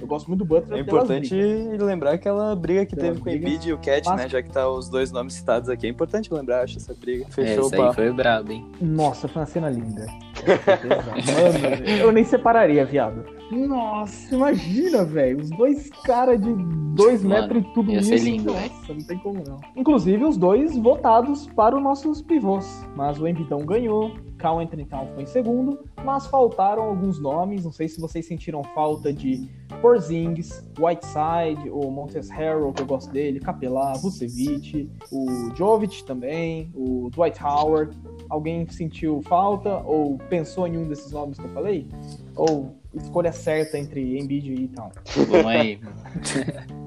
Eu gosto muito do Butler. É importante lembrar aquela briga que teve com o. Embiid e o Cat, Mas- né? Já que tá os dois nomes citados aqui. É importante lembrar, acho, essa briga. É, Fechou isso o papo. foi brabo, hein? Nossa, foi uma cena linda. Mano, eu nem separaria, viado. Nossa, imagina, velho. Os dois caras de dois Mano, metros e tudo ia isso. ser lindo. Nossa, não tem como não. Inclusive, os dois votados para os nossos pivôs. Mas o Embitão ganhou, Cal Anthony Town foi em segundo, mas faltaram alguns nomes. Não sei se vocês sentiram falta de Porzingis, Whiteside, o Montes Harrell, que eu gosto dele, Capelá, Vucevic, o Jovic também, o Dwight Howard. Alguém sentiu falta ou pensou em um desses nomes que eu falei? Ou escolha certa entre Embiid e Town? Vamos aí. (laughs)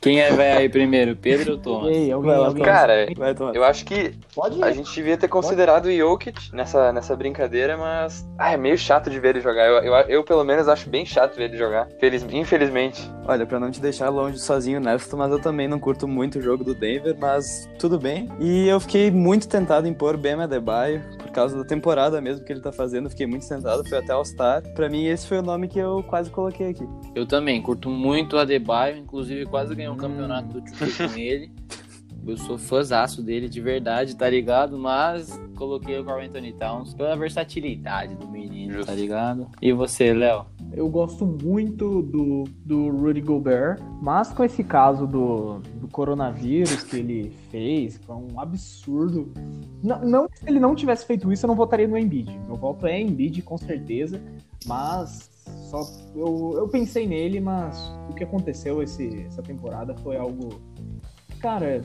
Quem é, vai aí primeiro, Pedro ou Thomas? Ei, alguém, Vai lá, alguém- Cara, Vai, Thomas. eu acho que a gente devia ter considerado o Jokic nessa, nessa brincadeira, mas ah, é meio chato de ver ele jogar. Eu, eu, eu, pelo menos, acho bem chato ver ele jogar. Feliz, infelizmente. Olha, pra não te deixar longe sozinho nessa, mas eu também não curto muito o jogo do Denver, mas tudo bem. E eu fiquei muito tentado em pôr Bam Adebayo, por causa da temporada mesmo que ele tá fazendo, fiquei muito tentado, foi até All-Star. Pra mim, esse foi o nome que eu quase coloquei aqui. Eu também, curto muito o Adebayo, inclusive quase ganhei um Hum. campeonato do (laughs) com ele. Eu sou fãzaço dele de verdade, tá ligado? Mas coloquei o Carl Anthony Towns pela versatilidade do menino, Justo. tá ligado? E você, Léo? Eu gosto muito do, do Rudy Gobert, mas com esse caso do, do coronavírus que ele fez, foi um absurdo. Não, não se ele não tivesse feito isso, eu não votaria no Embiid. Meu voto é Embiid, com certeza, mas só eu, eu pensei nele, mas o que aconteceu esse, essa temporada foi algo. Cara,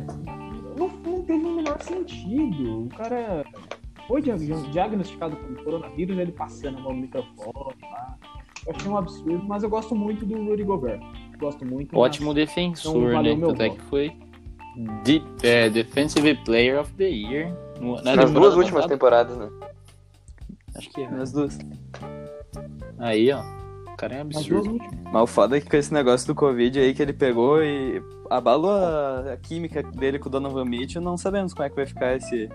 não, não teve o menor sentido. O cara foi diag- diagnosticado com coronavírus, ele passando a mão no microfone lá. Eu achei um absurdo, mas eu gosto muito do Rudy Gobert. Gosto muito. mas- Ótimo defensor, Então, valeu né? é voto. que foi de, é, Defensive Player of the Year. no- na Nas duas últimas passada. temporadas, né? Acho que é. Nas duas. Aí, ó. O cara é absurdo. Mas o foda é que com esse negócio do Covid aí que ele pegou e abalou a, a química dele com o Donovan Mitchell, não sabemos como é que vai ficar esse,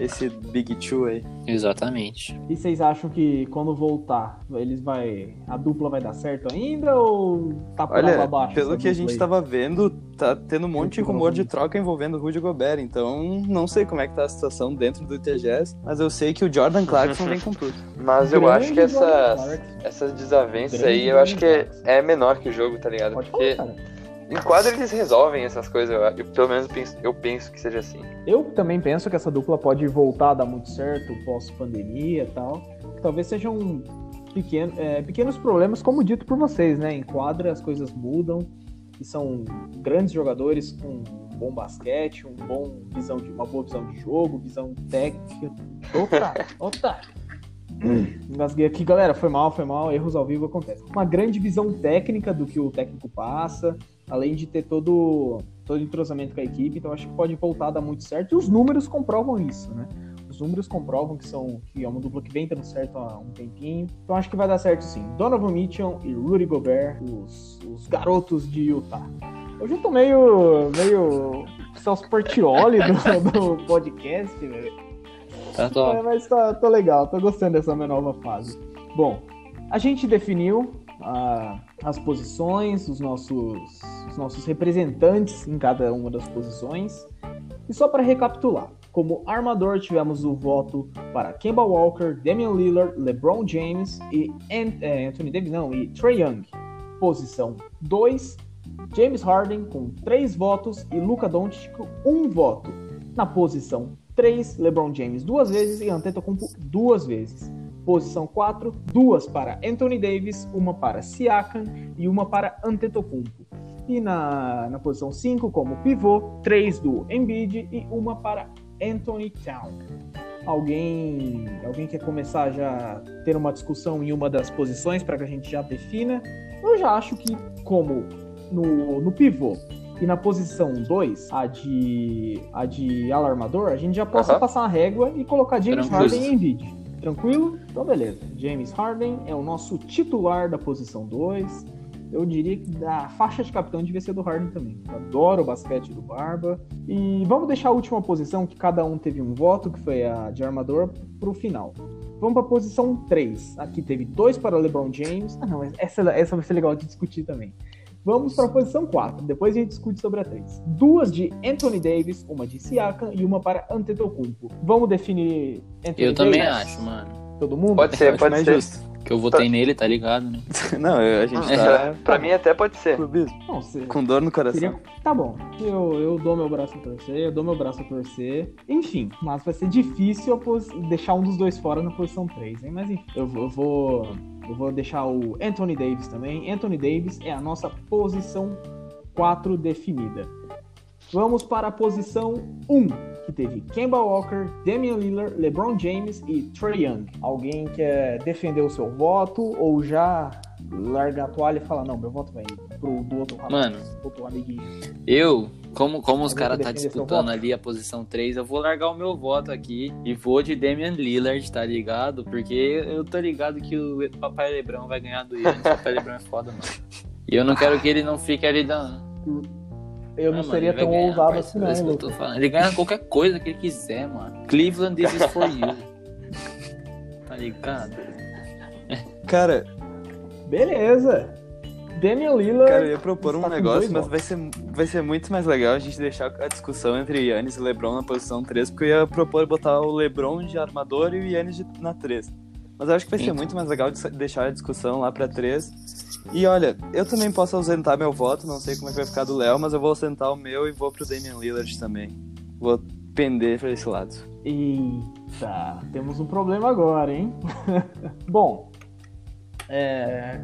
esse Big Two aí. Exatamente. E vocês acham que quando voltar, eles vai. A dupla vai dar certo ainda ou tá por Olha, abaixo? pelo que a gente aí? tava vendo, tá tendo um monte de Muito rumor de troca envolvendo o Rudy Gobert, então não sei como é que tá a situação dentro do TGS, mas eu sei que o Jordan Clarkson vem com tudo. (laughs) Mas eu acho que essas, essas desavenças aí, eu acho que é, menor que o jogo, tá ligado? Porque em quadra eles resolvem essas coisas, eu, pelo menos penso, eu penso que seja assim. Eu também penso que essa dupla pode voltar a dar muito certo pós-pandemia e tal. Talvez sejam pequeno- é, pequenos problemas, como dito por vocês, né? Em quadra as coisas mudam e são grandes jogadores com um bom basquete, um bom visão de, uma boa visão de jogo, visão técnica. Opa, (laughs) opa! Engasguei aqui, galera. Foi mal, foi mal. Erros ao vivo acontecem. Uma grande visão técnica do que o técnico passa, além de ter todo todo entrosamento com a equipe, então acho que pode voltar a dar muito certo. E os números comprovam isso, né? Os números comprovam que são que é uma dupla que vem dando certo há um tempinho. Então acho que vai dar certo sim. Donovan Mitchell e Rudy Gobert, os, os garotos de Utah. Hoje eu tô meio. meio. Celso Portioli do, do podcast, velho. Tá É, mas tá, tá legal, tô gostando dessa minha nova fase. Bom, a gente definiu ah, as posições, os nossos, os nossos representantes em cada uma das posições. E só para recapitular, como armador tivemos o voto para Kemba Walker, Damian Lillard, LeBron James e é, Anthony Davis, não, e Trey Young. Posição 2, James Harden com 3 votos e Luka Doncic com 1 voto. Na posição 3, LeBron James duas vezes e Antetokounmpo duas vezes. Posição 4, duas para Anthony Davis, uma para Siakam e uma para Antetokounmpo. E na, na posição 5, como pivô, três do Embiid e uma para Anthony Town. Alguém, alguém quer começar já a ter uma discussão em uma das posições para que a gente já defina? Eu já acho que, como no, no pivô e na posição 2, a de, a de alarmador, a gente já possa Aham. passar uma régua e colocar James Tranquilo. Harden e Embiid. Tranquilo? Então, beleza. James Harden é o nosso titular da posição 2. Eu diria que a faixa de capitão devia ser do Harden também. Eu adoro o basquete do Barba. E vamos deixar a última posição, que cada um teve um voto, que foi a de armador, pro final. Vamos para a posição 3. Aqui teve dois para LeBron James. Ah, não, essa, essa vai ser legal de discutir também. Vamos para a posição 4. Depois a gente discute sobre a 3. Duas de Anthony Davis, uma de Siakam e uma para Antetokounmpo. Vamos definir Anthony Eu também Davis? acho, mano. Todo mundo? Pode ser, pode ser. justo. Que eu votei nele, tá ligado, né? (laughs) Não, eu- a gente É, tá pra mim até pode ser. clubismo. Não, se- Com dor no coração. Seria... Tá bom. Eu, eu dou meu braço a torcer, eu dou meu braço a torcer. Enfim, mas vai ser difícil eu pos- deixar um dos dois fora na posição 3, hein? Mas enfim, eu, vou- eu vou. Eu vou deixar o Anthony Davis também. Anthony Davis é a nossa posição 4 definida. Vamos para a posição 1, que teve Kemba Walker, Damian Lillard, LeBron James e Trae Young. Alguém quer defender o seu voto ou já larga a toalha e fala, não, meu voto vai pro do outro rapaz, Mano. outro amiguinho. Eu, como, como os caras tá disputando ali a posição 3, eu vou largar o meu voto aqui e vou de Damian Lillard, tá ligado? Porque eu tô ligado que o Papai Lebrão vai ganhar do Yannis. O Papai Lebrão é foda, mano. E eu não quero que ele não fique ali dando. (laughs) Eu não Ah, mano, seria ele vai tão ganhar, ousado parceiro, assim, não, é isso hein, que eu tô Lucas? falando. Ele ganha qualquer coisa que ele quiser, mano. Cleveland, this is for you. (laughs) Tá ligado? Cara, Beleza. Damian Lillard. cara, eu ia propor um negócio, dois mas vai ser, vai ser muito mais legal a gente deixar a discussão entre Yannis e LeBron na posição 3, porque eu ia propor botar o LeBron de armador e o Yannis de- na 3. Mas eu acho que vai ser Então. muito mais legal de deixar a discussão lá pra 3. E olha, eu também posso ausentar meu voto, não sei como é que vai ficar do Léo, mas eu vou ausentar o meu e vou pro Damian Lillard também. Vou pender pra esse lado. Eita, temos um problema agora, hein? (laughs) Bom, é,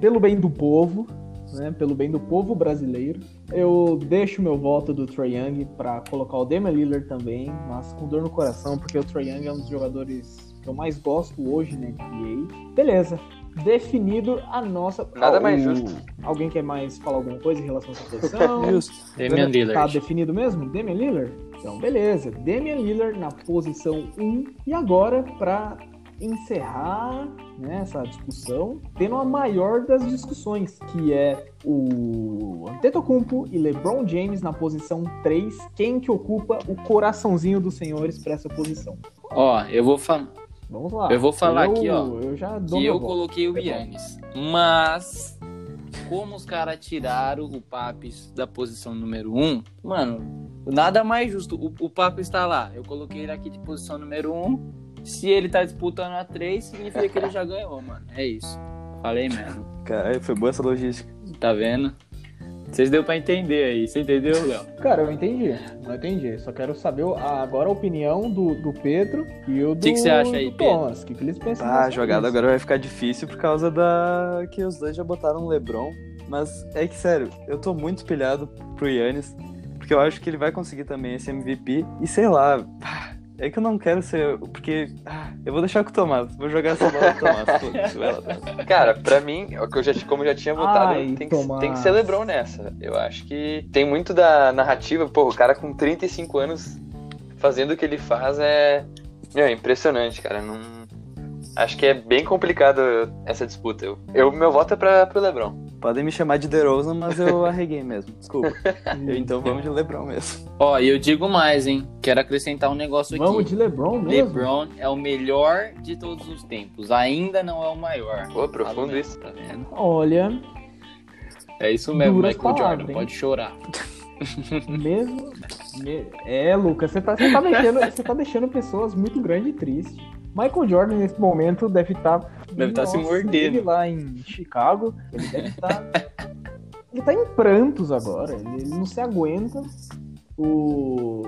pelo bem do povo, né, pelo bem do povo brasileiro, eu deixo meu voto do Trae Young pra colocar o Damian Lillard também, mas com dor no coração, porque o Trae Young é um dos jogadores que eu mais gosto hoje na NBA. Beleza, definido a nossa... Nada mais o- justo. Alguém quer mais falar alguma coisa em relação a essa (laughs) posição? Justo. Damian Tá Lillard. definido mesmo? Damian Lillard? Então, beleza. Damian Lillard na posição 1. E agora, pra encerrar né, essa discussão, tendo a maior das discussões, que é o Antetokounmpo e LeBron James na posição 3. Quem que ocupa o coraçãozinho dos senhores pra essa posição? Ó, eu vou falar. Vamos lá. Eu vou falar Eu- aqui, ó, Eu já dou que eu coloquei o É. Yannis. Mas, como os caras tiraram o Papis da posição número 1, um, mano, nada mais justo. O, o Papis está lá. Eu coloquei ele aqui de posição número 1. Um. Se ele tá disputando a 3, significa que ele já ganhou, mano. É isso. Falei mesmo. Cara, foi boa essa logística. Tá vendo? Vocês deu pra entender aí. Você entendeu, Léo? Cara, eu entendi. Eu entendi. Só quero saber a- agora a opinião do, do Pedro e o do, que que você acha aí? Thomas. O que, que eles pensam Ah, a jogada agora vai ficar difícil por causa da. que os dois já botaram o LeBron. Mas é que, sério, eu tô muito pilhado pro Yannis, porque eu acho que ele vai conseguir também esse MVP. E sei lá, é que eu não quero ser. Porque. ah, eu vou deixar com o Tomás, vou jogar essa bola pro Tomás. foda-se, vai lá, Tomás. Cara, pra mim, o que eu já, como eu já tinha votado, Ai, tem, que, tem que ser LeBron nessa. Eu acho que tem muito da narrativa. Pô, o cara com 35 anos fazendo o que ele faz é, é impressionante, cara. Não, acho que é bem complicado essa disputa. Eu, eu- meu voto é pra, pro LeBron. Podem me chamar de DeRozan, mas eu (laughs) arreguei mesmo, desculpa. Eu, (laughs) então vamos de LeBron mesmo. Ó, e eu digo mais, hein? Quero acrescentar um negócio aqui. Vamos de LeBron mesmo? LeBron é o melhor de todos os tempos. Ainda não é o maior. Pô, profundo mesmo, isso. Tá vendo? Olha, É isso mesmo, Duras Michael palavras, Jordan. hein? Pode chorar. mesmo. me- É, Lucas, você tá, você, tá deixando, você tá deixando pessoas muito grandes e tristes. Michael Jordan, nesse momento, deve estar. Deve tá se mordendo. Ele lá em Chicago, ele deve estar. (laughs) ele tá em prantos agora. Ele, ele não se aguenta. O.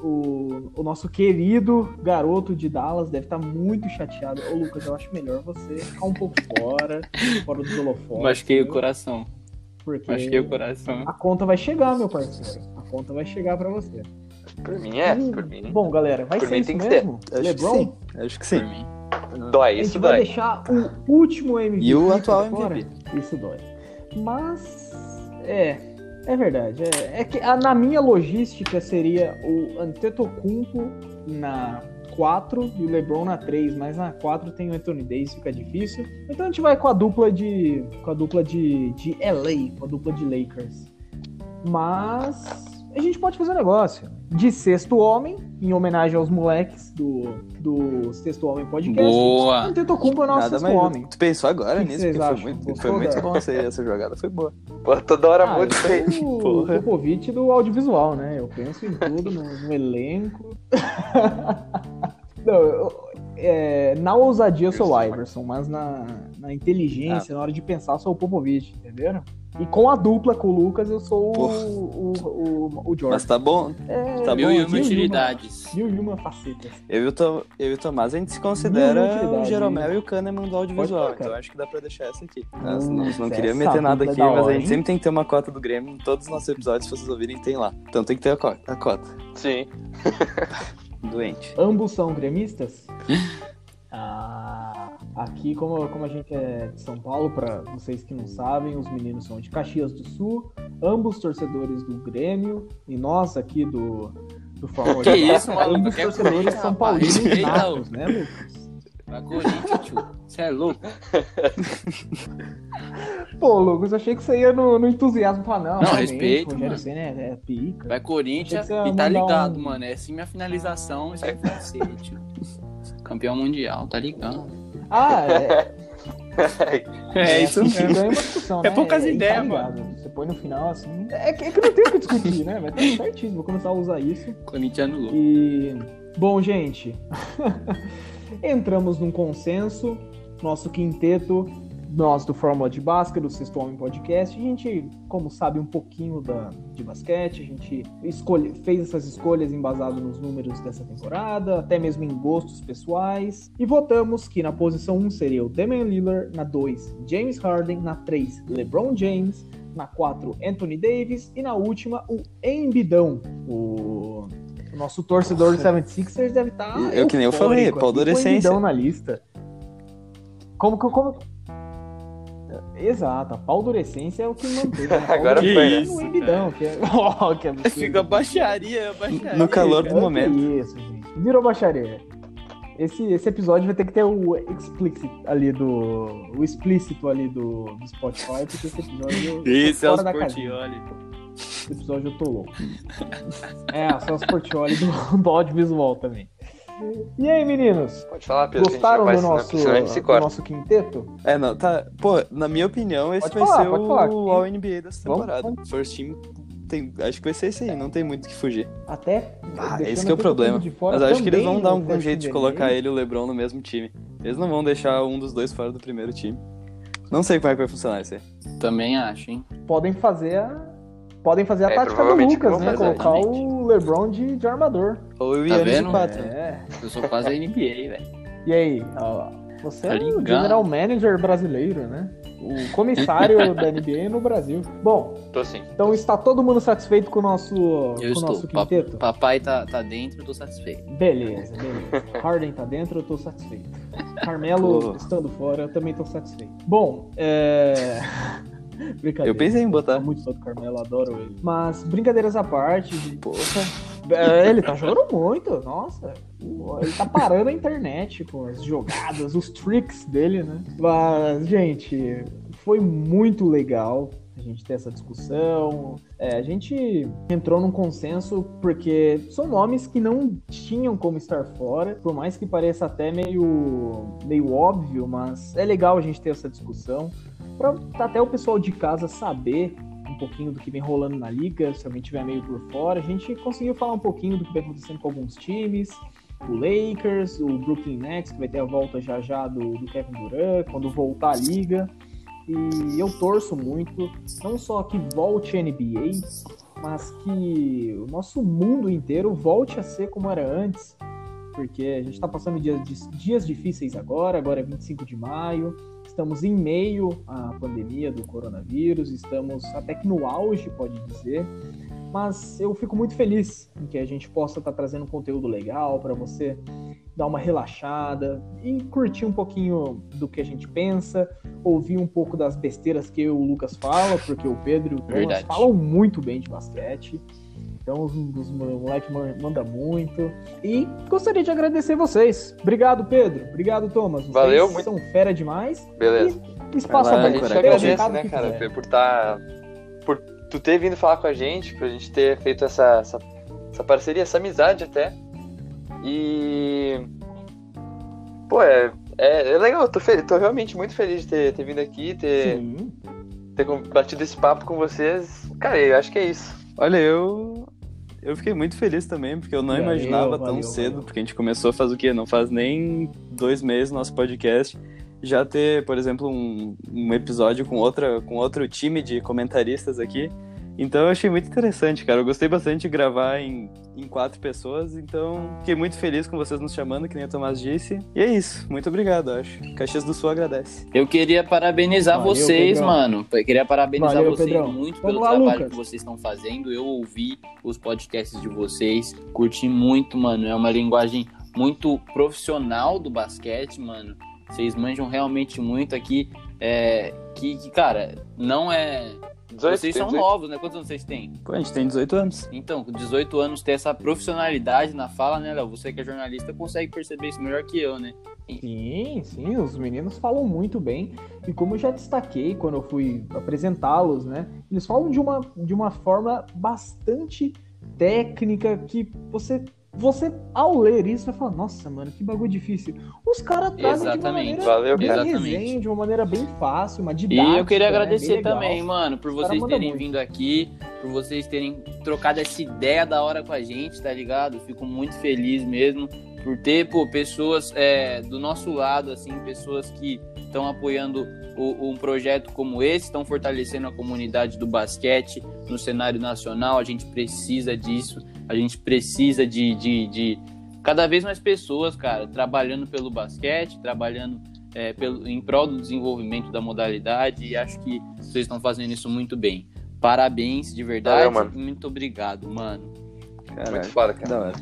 O, o nosso querido garoto de Dallas deve estar muito chateado. Ô, Lucas, eu acho melhor você ficar um pouco fora, fora dos holofotes. Machuquei o entendeu? coração. Porque Machuquei o coração. a conta vai chegar, meu parceiro. A conta vai chegar pra você. Por mim é, por mim. Bom, galera, vai Por ser mim isso tem que mesmo? Acho LeBron? que sim. Acho que sim. Por mim. Dói, A gente isso vai dói. deixar o último MVP. E o atual pra fora. MVP. Isso dói. Mas, é, é verdade. É, é que a- na minha logística seria o Antetokounmpo na 4 e o LeBron na 3, mas na 4 tem o Anthony Davis, fica difícil. Então a gente vai com a dupla de com a dupla de, de LA, com a dupla de Lakers. Mas a gente pode fazer um negócio. De sexto homem, em homenagem aos moleques do, do Sexto Homem Podcast. Boa. Antetokounmpo é o nosso Nada sexto mais. homem. Tu pensou agora que nisso? Porque foi muito, foi muito bom essa, essa jogada, foi boa. Pô, toda hora Ah, aí. sou o Porra. Popovich do audiovisual, né? Eu penso em tudo, no, no elenco. (laughs) Não, eu, é, na ousadia eu sou o Iverson, mas na, na inteligência, na hora de pensar, eu sou o Popovich, entenderam? E com a dupla com o Lucas, eu sou o, o, o, o George. Mas tá bom. É, tá Mil bom e aqui. uma utilidades. Mil e uma facetas. Eu e, o Tom, eu e o Tomás, a gente se considera o Jeromel e o Kahneman do audiovisual. Então acho que dá pra deixar essa aqui. Hum, Nós não, queria meter nada aqui, é da mas a gente hein? sempre tem que ter uma cota do Grêmio. Em todos os nossos episódios, se vocês ouvirem, tem lá. Então tem que ter a cota. A cota. Sim. (laughs) Doente. Ambos são gremistas? (laughs) Ah, aqui, como, como a gente é de São Paulo, para vocês que não sabem, os meninos são de Caxias do Sul, ambos torcedores do Grêmio, e nós aqui do, do Fórmula Que isso, maluco? ambos torcedores são paulinos natos, né, Lucas? Vai Corinthians, tio. Você é louco? (laughs) Pô, Lucas, achei que você ia no, no entusiasmo falar, não, Não, respeito, Rogério mano. Senna é, é pica. Vai Corinthians e tá ligado, um- mano. É assim minha finalização, isso vai ser, tio. Campeão mundial, tá ligado? Ah, é, (laughs) É isso mesmo. uma discussão, É né? poucas tá ideias, ligado. Você põe no final, assim, é que, é que não tem o que discutir, né? Vai estar certinho, vou começar a usar isso. Corintiano louco. E, bom, gente, (laughs) entramos num consenso, nosso quinteto, nós do Fórmula de Basca, do Sexto Homem Podcast, a gente, como sabe um pouquinho da, de basquete, a gente escolhe, fez essas escolhas embasado nos números dessa temporada, até mesmo em gostos pessoais, e votamos que na posição 1 seria o Damian Lillard, na 2, James Harden, na 3, LeBron James, na 4, Anthony Davis, e na última, o Embidão, o... Nosso torcedor do 76ers deve estar. Eu que nem eu falei, pau adolescência. na lista. Como que como... Exato, a paldurecência é o que manteve. né? (laughs) Agora Paldurecência foi, é né? no embidão, que é... (laughs) Oh, que absurdo. Fica baixaria, baixaria. No calor do Cara, momento. Que isso, gente. Virou baixaria. Esse, esse episódio vai ter que ter o explicit ali do. O explícito ali do, do Spotify, porque esse episódio. eu (laughs) tô Isso, é fora os da casinha. Portioli. Esse episódio eu tô louco. É, o Celso Portioli do, do audiovisual também. E aí, meninos? Pode falar, Pedro. Gostaram a do nosso, senão a gente se do nosso quinteto? É, não, tá. Pô, na minha opinião, esse Pode vai falar, ser pode o falar. All-NBA dessa Vamos, temporada. First Team, tem, acho que vai ser esse aí, não tem muito o que fugir. Até. Ah, esse que é o problema. Mas acho que eles vão dar algum jeito de colocar ele e o LeBron no mesmo time. Eles não vão deixar um dos dois fora do primeiro time. Não sei como é que vai funcionar isso aí. Também acho, hein? Podem fazer a. Podem fazer a É, tática do Lucas, né? Colocar o LeBron de, de armador. Ou o Tá Yannis vendo? de. É. Eu sou quase a NBA, velho. E aí, ó, você Tá é o general manager brasileiro, né? O comissário (laughs) da NBA no Brasil. Bom, Tô sim. então está todo mundo satisfeito com o nosso, com Eu o estou. nosso Pa- quinteto? papai tá, tá dentro, eu tô satisfeito. Beleza, beleza. Harden tá dentro, eu tô satisfeito. Carmelo Oh. estando fora, eu também tô satisfeito. Bom, é. Brincadeira. Eu pensei em botar. muito fã do Carmelo, adoro ele. Mas, brincadeiras à parte, poxa. é, ele tá jogando muito, nossa. Ele tá parando a internet com as jogadas, os tricks dele, né? Mas, gente, foi muito legal a gente ter essa discussão. É, a gente entrou num consenso porque são nomes que não tinham como estar fora, por mais que pareça até meio, meio óbvio, mas é legal a gente ter essa discussão para até o pessoal de casa saber um pouquinho do que vem rolando na liga, se alguém tiver meio por fora. A gente conseguiu falar um pouquinho do que vem acontecendo com alguns times, o Lakers, o Brooklyn Nets, que vai ter a volta já já do, do Kevin Durant, quando voltar a liga. E eu torço muito, não só que volte a NBA, mas que o nosso mundo inteiro volte a ser como era antes, porque a gente está passando dias, dias difíceis agora, agora é 25 de maio, estamos em meio à pandemia do coronavírus, estamos até que no auge, pode dizer, mas eu fico muito feliz em que a gente possa estar trazendo conteúdo legal para você dar uma relaxada e curtir um pouquinho do que a gente pensa, ouvir um pouco das besteiras que eu o Lucas fala, porque o Pedro e o Thomas Verdade. falam muito bem de basquete. Então os, os moleques mandam muito. E gostaria de agradecer vocês. Obrigado, Pedro. Obrigado, Thomas. Vocês Valeu, muito- são fera demais. Beleza. Espaço Vai lá, A aberto. gente agradece, né, cara, quiser. por tá. Por tu ter vindo falar com a gente, por a gente ter feito essa, essa, essa parceria, essa amizade até. E. Pô, é, é, é legal, tô, fe- tô realmente muito feliz de ter, ter vindo aqui, ter, Sim. ter batido esse papo com vocês. Cara, eu acho que é isso. Olha, eu. Eu fiquei muito feliz também, porque eu não Valeu, imaginava tão valeu, cedo, porque a gente começou a fazer o quê? Não faz nem dois meses nosso podcast. Já ter, por exemplo, um, um episódio com, outra, com outro time de comentaristas aqui. Então eu achei muito interessante, cara. Eu gostei bastante de gravar em, em quatro pessoas, então fiquei muito feliz com vocês nos chamando, que nem o Tomás disse. E é isso. Muito obrigado, acho. Caxias do Sul agradece. Eu queria parabenizar Valeu, vocês, Pedrão. mano. Eu queria parabenizar Valeu, vocês Pedrão. muito Vamos pelo lá, trabalho Lucas. que vocês estão fazendo. Eu ouvi os podcasts de vocês, curti muito, mano. É uma linguagem muito profissional do basquete, mano. Vocês manjam realmente muito aqui. É, que, que, cara, não é. 18, vocês são 18. novos, né? Quantos anos vocês têm? Pô, a gente tem 18 anos. Então, com 18 anos, ter essa profissionalidade na fala, né, Léo? Você que é jornalista consegue perceber isso melhor que eu, né? Sim, sim, os meninos falam muito bem. E como eu já destaquei quando eu fui apresentá-los, né? Eles falam de uma, de uma forma bastante técnica que você, você ao ler isso, vai falar, nossa, mano, que bagulho difícil. Os caras trazem Exatamente. de uma maneira Valeu, bem. Exatamente. resenha, de uma maneira bem fácil, uma E didática. eu queria né, agradecer legal. também, mano, por Os vocês terem muito. vindo aqui, por vocês terem trocado essa ideia da hora com a gente, tá ligado? Fico muito feliz mesmo por ter, pô, pessoas é, do nosso lado, assim, pessoas que estão apoiando o- um projeto como esse, estão fortalecendo a comunidade do basquete no cenário nacional. A gente precisa disso, a gente precisa de, de, de cada vez mais pessoas, cara, trabalhando pelo basquete, trabalhando é, pelo, em prol do desenvolvimento da modalidade e acho que vocês estão fazendo isso muito bem. Parabéns, de verdade. Valeu, mano. Muito obrigado, mano. Caraca, Muito foda, cara.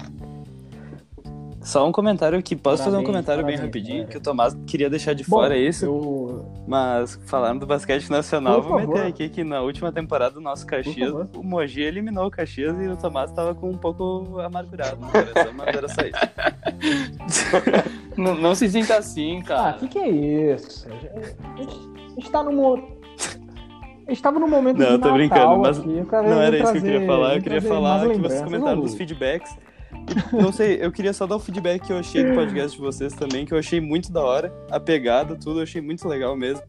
Só um comentário aqui, posso fazer um Parabéns, comentário bem parabéns, rapidinho, cara. que o Tomás queria deixar de Bom, fora isso, Eu... mas falando do basquete nacional, Por vou meter favor. aqui que na última temporada do nosso Caxias, o Mogi eliminou o Caxias e o Tomás tava com um pouco amargurado no coração, mas era só isso. (laughs) Não, não se sinta assim, Ah, cara. o que, que é isso? A gente, tá num. mo- A gente tava num momento Não, de eu tô Natal brincando, mas aqui, Não era isso que eu queria falar, eu queria falar que vocês comentaram dos feedbacks. Não sei, eu queria só dar o feedback que eu achei do podcast de vocês também, que eu achei muito da hora, a pegada, tudo, eu achei muito legal mesmo.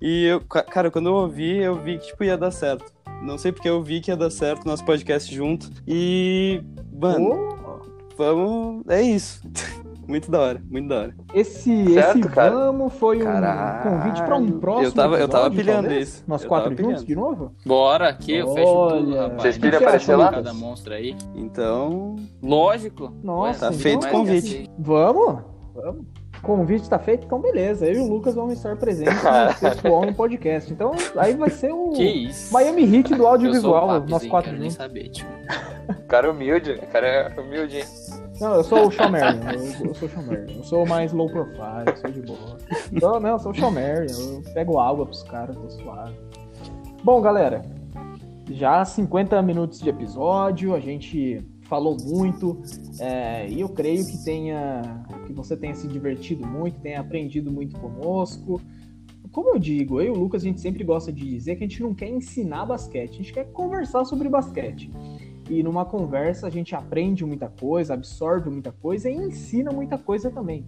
E eu, ca- cara, quando eu ouvi, eu vi que tipo ia dar certo. Não sei porque eu vi que ia dar certo o nosso podcast junto. E, mano, Ô, vamos, é isso. (laughs) muito da hora, muito da hora. Esse, Certo, esse cara. vamos foi um Caralho. convite pra um próximo Eu tava- eu tava episódio, pilhando talvez? isso. Nós Eu quatro juntos pilhando. de novo? Bora aqui, eu fecho tudo, rapaz. Vocês que aparecer lá? Cada monstro aí. Então, Lógico. Nossa, Tá feito o convite. aceito. Vamos? Vamos. O convite tá feito? Então beleza. Eu e o Lucas vamos estar presentes no Sexto Homem Podcast. Então aí vai ser o Que isso? Miami Heat do audiovisual, nós quatro quero nem juntos. saber, tio. O cara é humilde, o cara é humilde. Não, eu sou o Shomer, eu, eu sou o. Eu sou mais low profile, sou de boa. Não, não, eu sou o Shomer, eu pego água pros caras, tô suave. Bom, galera, já 50 minutos de episódio, a gente falou muito, é, e eu creio que tenha. que você tenha se divertido muito, tenha aprendido muito conosco. Como eu digo, eu e o Lucas, a gente sempre gosta de dizer que a gente não quer ensinar basquete, a gente quer conversar sobre basquete. E numa conversa a gente aprende muita coisa, absorve muita coisa e ensina muita coisa também.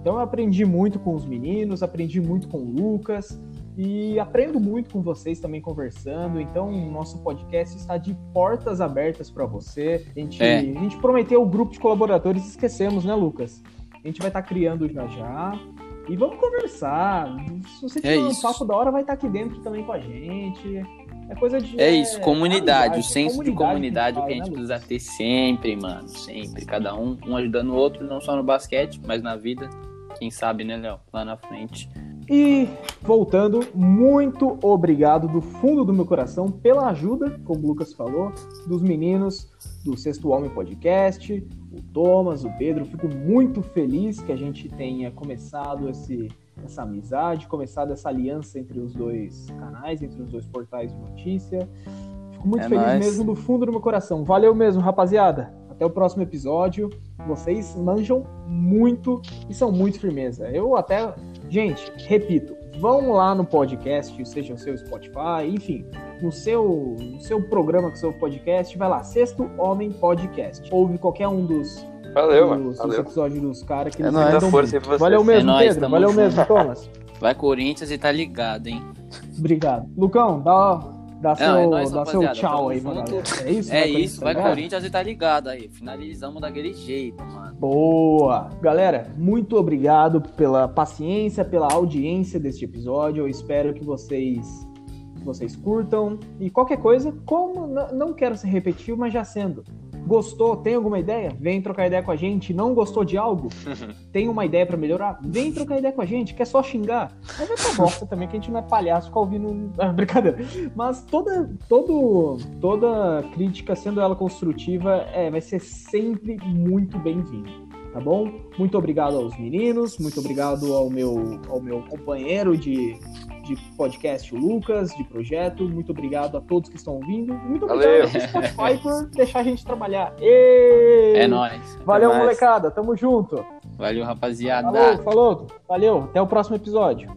Então eu aprendi muito com os meninos, aprendi muito com o Lucas e aprendo muito com vocês também conversando. Então o nosso podcast está de portas abertas para você. A gente, É. a gente prometeu o grupo de colaboradores, esquecemos, né, Lucas? A gente vai estar criando já já. E vamos conversar. Se você tiver um isso. papo da hora, vai estar aqui dentro também com a gente. É coisa de. É isso, comunidade. amizade, O senso de comunidade é o que a gente né, precisa ter sempre, mano. Sempre. Cada um, um ajudando o outro, não só no basquete, mas na vida. Quem sabe, né, Léo? Lá na frente. E voltando, muito obrigado do fundo do meu coração pela ajuda, como o Lucas falou, dos meninos do Sexto Homem Podcast, o Thomas, o Pedro. Fico muito feliz que a gente tenha começado esse, essa amizade, começado essa aliança entre os dois canais, entre os dois portais de notícia. Fico muito É feliz nóis. mesmo do fundo do meu coração. Valeu mesmo, rapaziada. Até o próximo episódio. Vocês manjam muito e são muito firmeza. Eu até. Gente, repito, vão lá no podcast, seja o seu Spotify, enfim, no seu, no seu programa o seu podcast, vai lá, Sexto Homem Podcast. Ouve qualquer um dos, Valeu, mano. Valeu. episódios dos caras que É mandam Muita força bem. aí pra vocês. Valeu mesmo, É nóis, Pedro. Valeu junto. mesmo, Thomas. Vai Corinthians e tá ligado, hein? Obrigado. Lucão, dá, Dá seu, Não, é nóis, dá seu tchau aí, mano. É isso? É Corinthians, isso, vai tá? Corinthians e tá ligado aí. Finalizamos daquele jeito, mano. Boa! Galera, muito obrigado pela paciência, pela audiência deste episódio. Eu espero que vocês que vocês curtam. E qualquer coisa, como não quero ser repetitivo, mas já sendo. Gostou? Tem alguma ideia? Vem trocar ideia com a gente. Não gostou de algo? (laughs) Tem uma ideia pra melhorar? Vem trocar ideia com a gente. Quer só xingar? Aí vai pra bosta também, que a gente não é palhaço ficar ouvindo. (laughs) Ah, brincadeira. Mas toda, todo, toda crítica, sendo ela construtiva, é, vai ser sempre muito bem-vinda. Tá bom? Muito obrigado aos meninos, muito obrigado ao meu, ao meu companheiro de, de podcast, o Lucas, de projeto. Muito obrigado a todos que estão ouvindo. Muito Valeu. obrigado ao Spotify (laughs) por deixar a gente trabalhar. Ê! É nóis. Valeu, mais. molecada. Tamo junto. Valeu, rapaziada. Falou, falou. Valeu. Até o próximo episódio.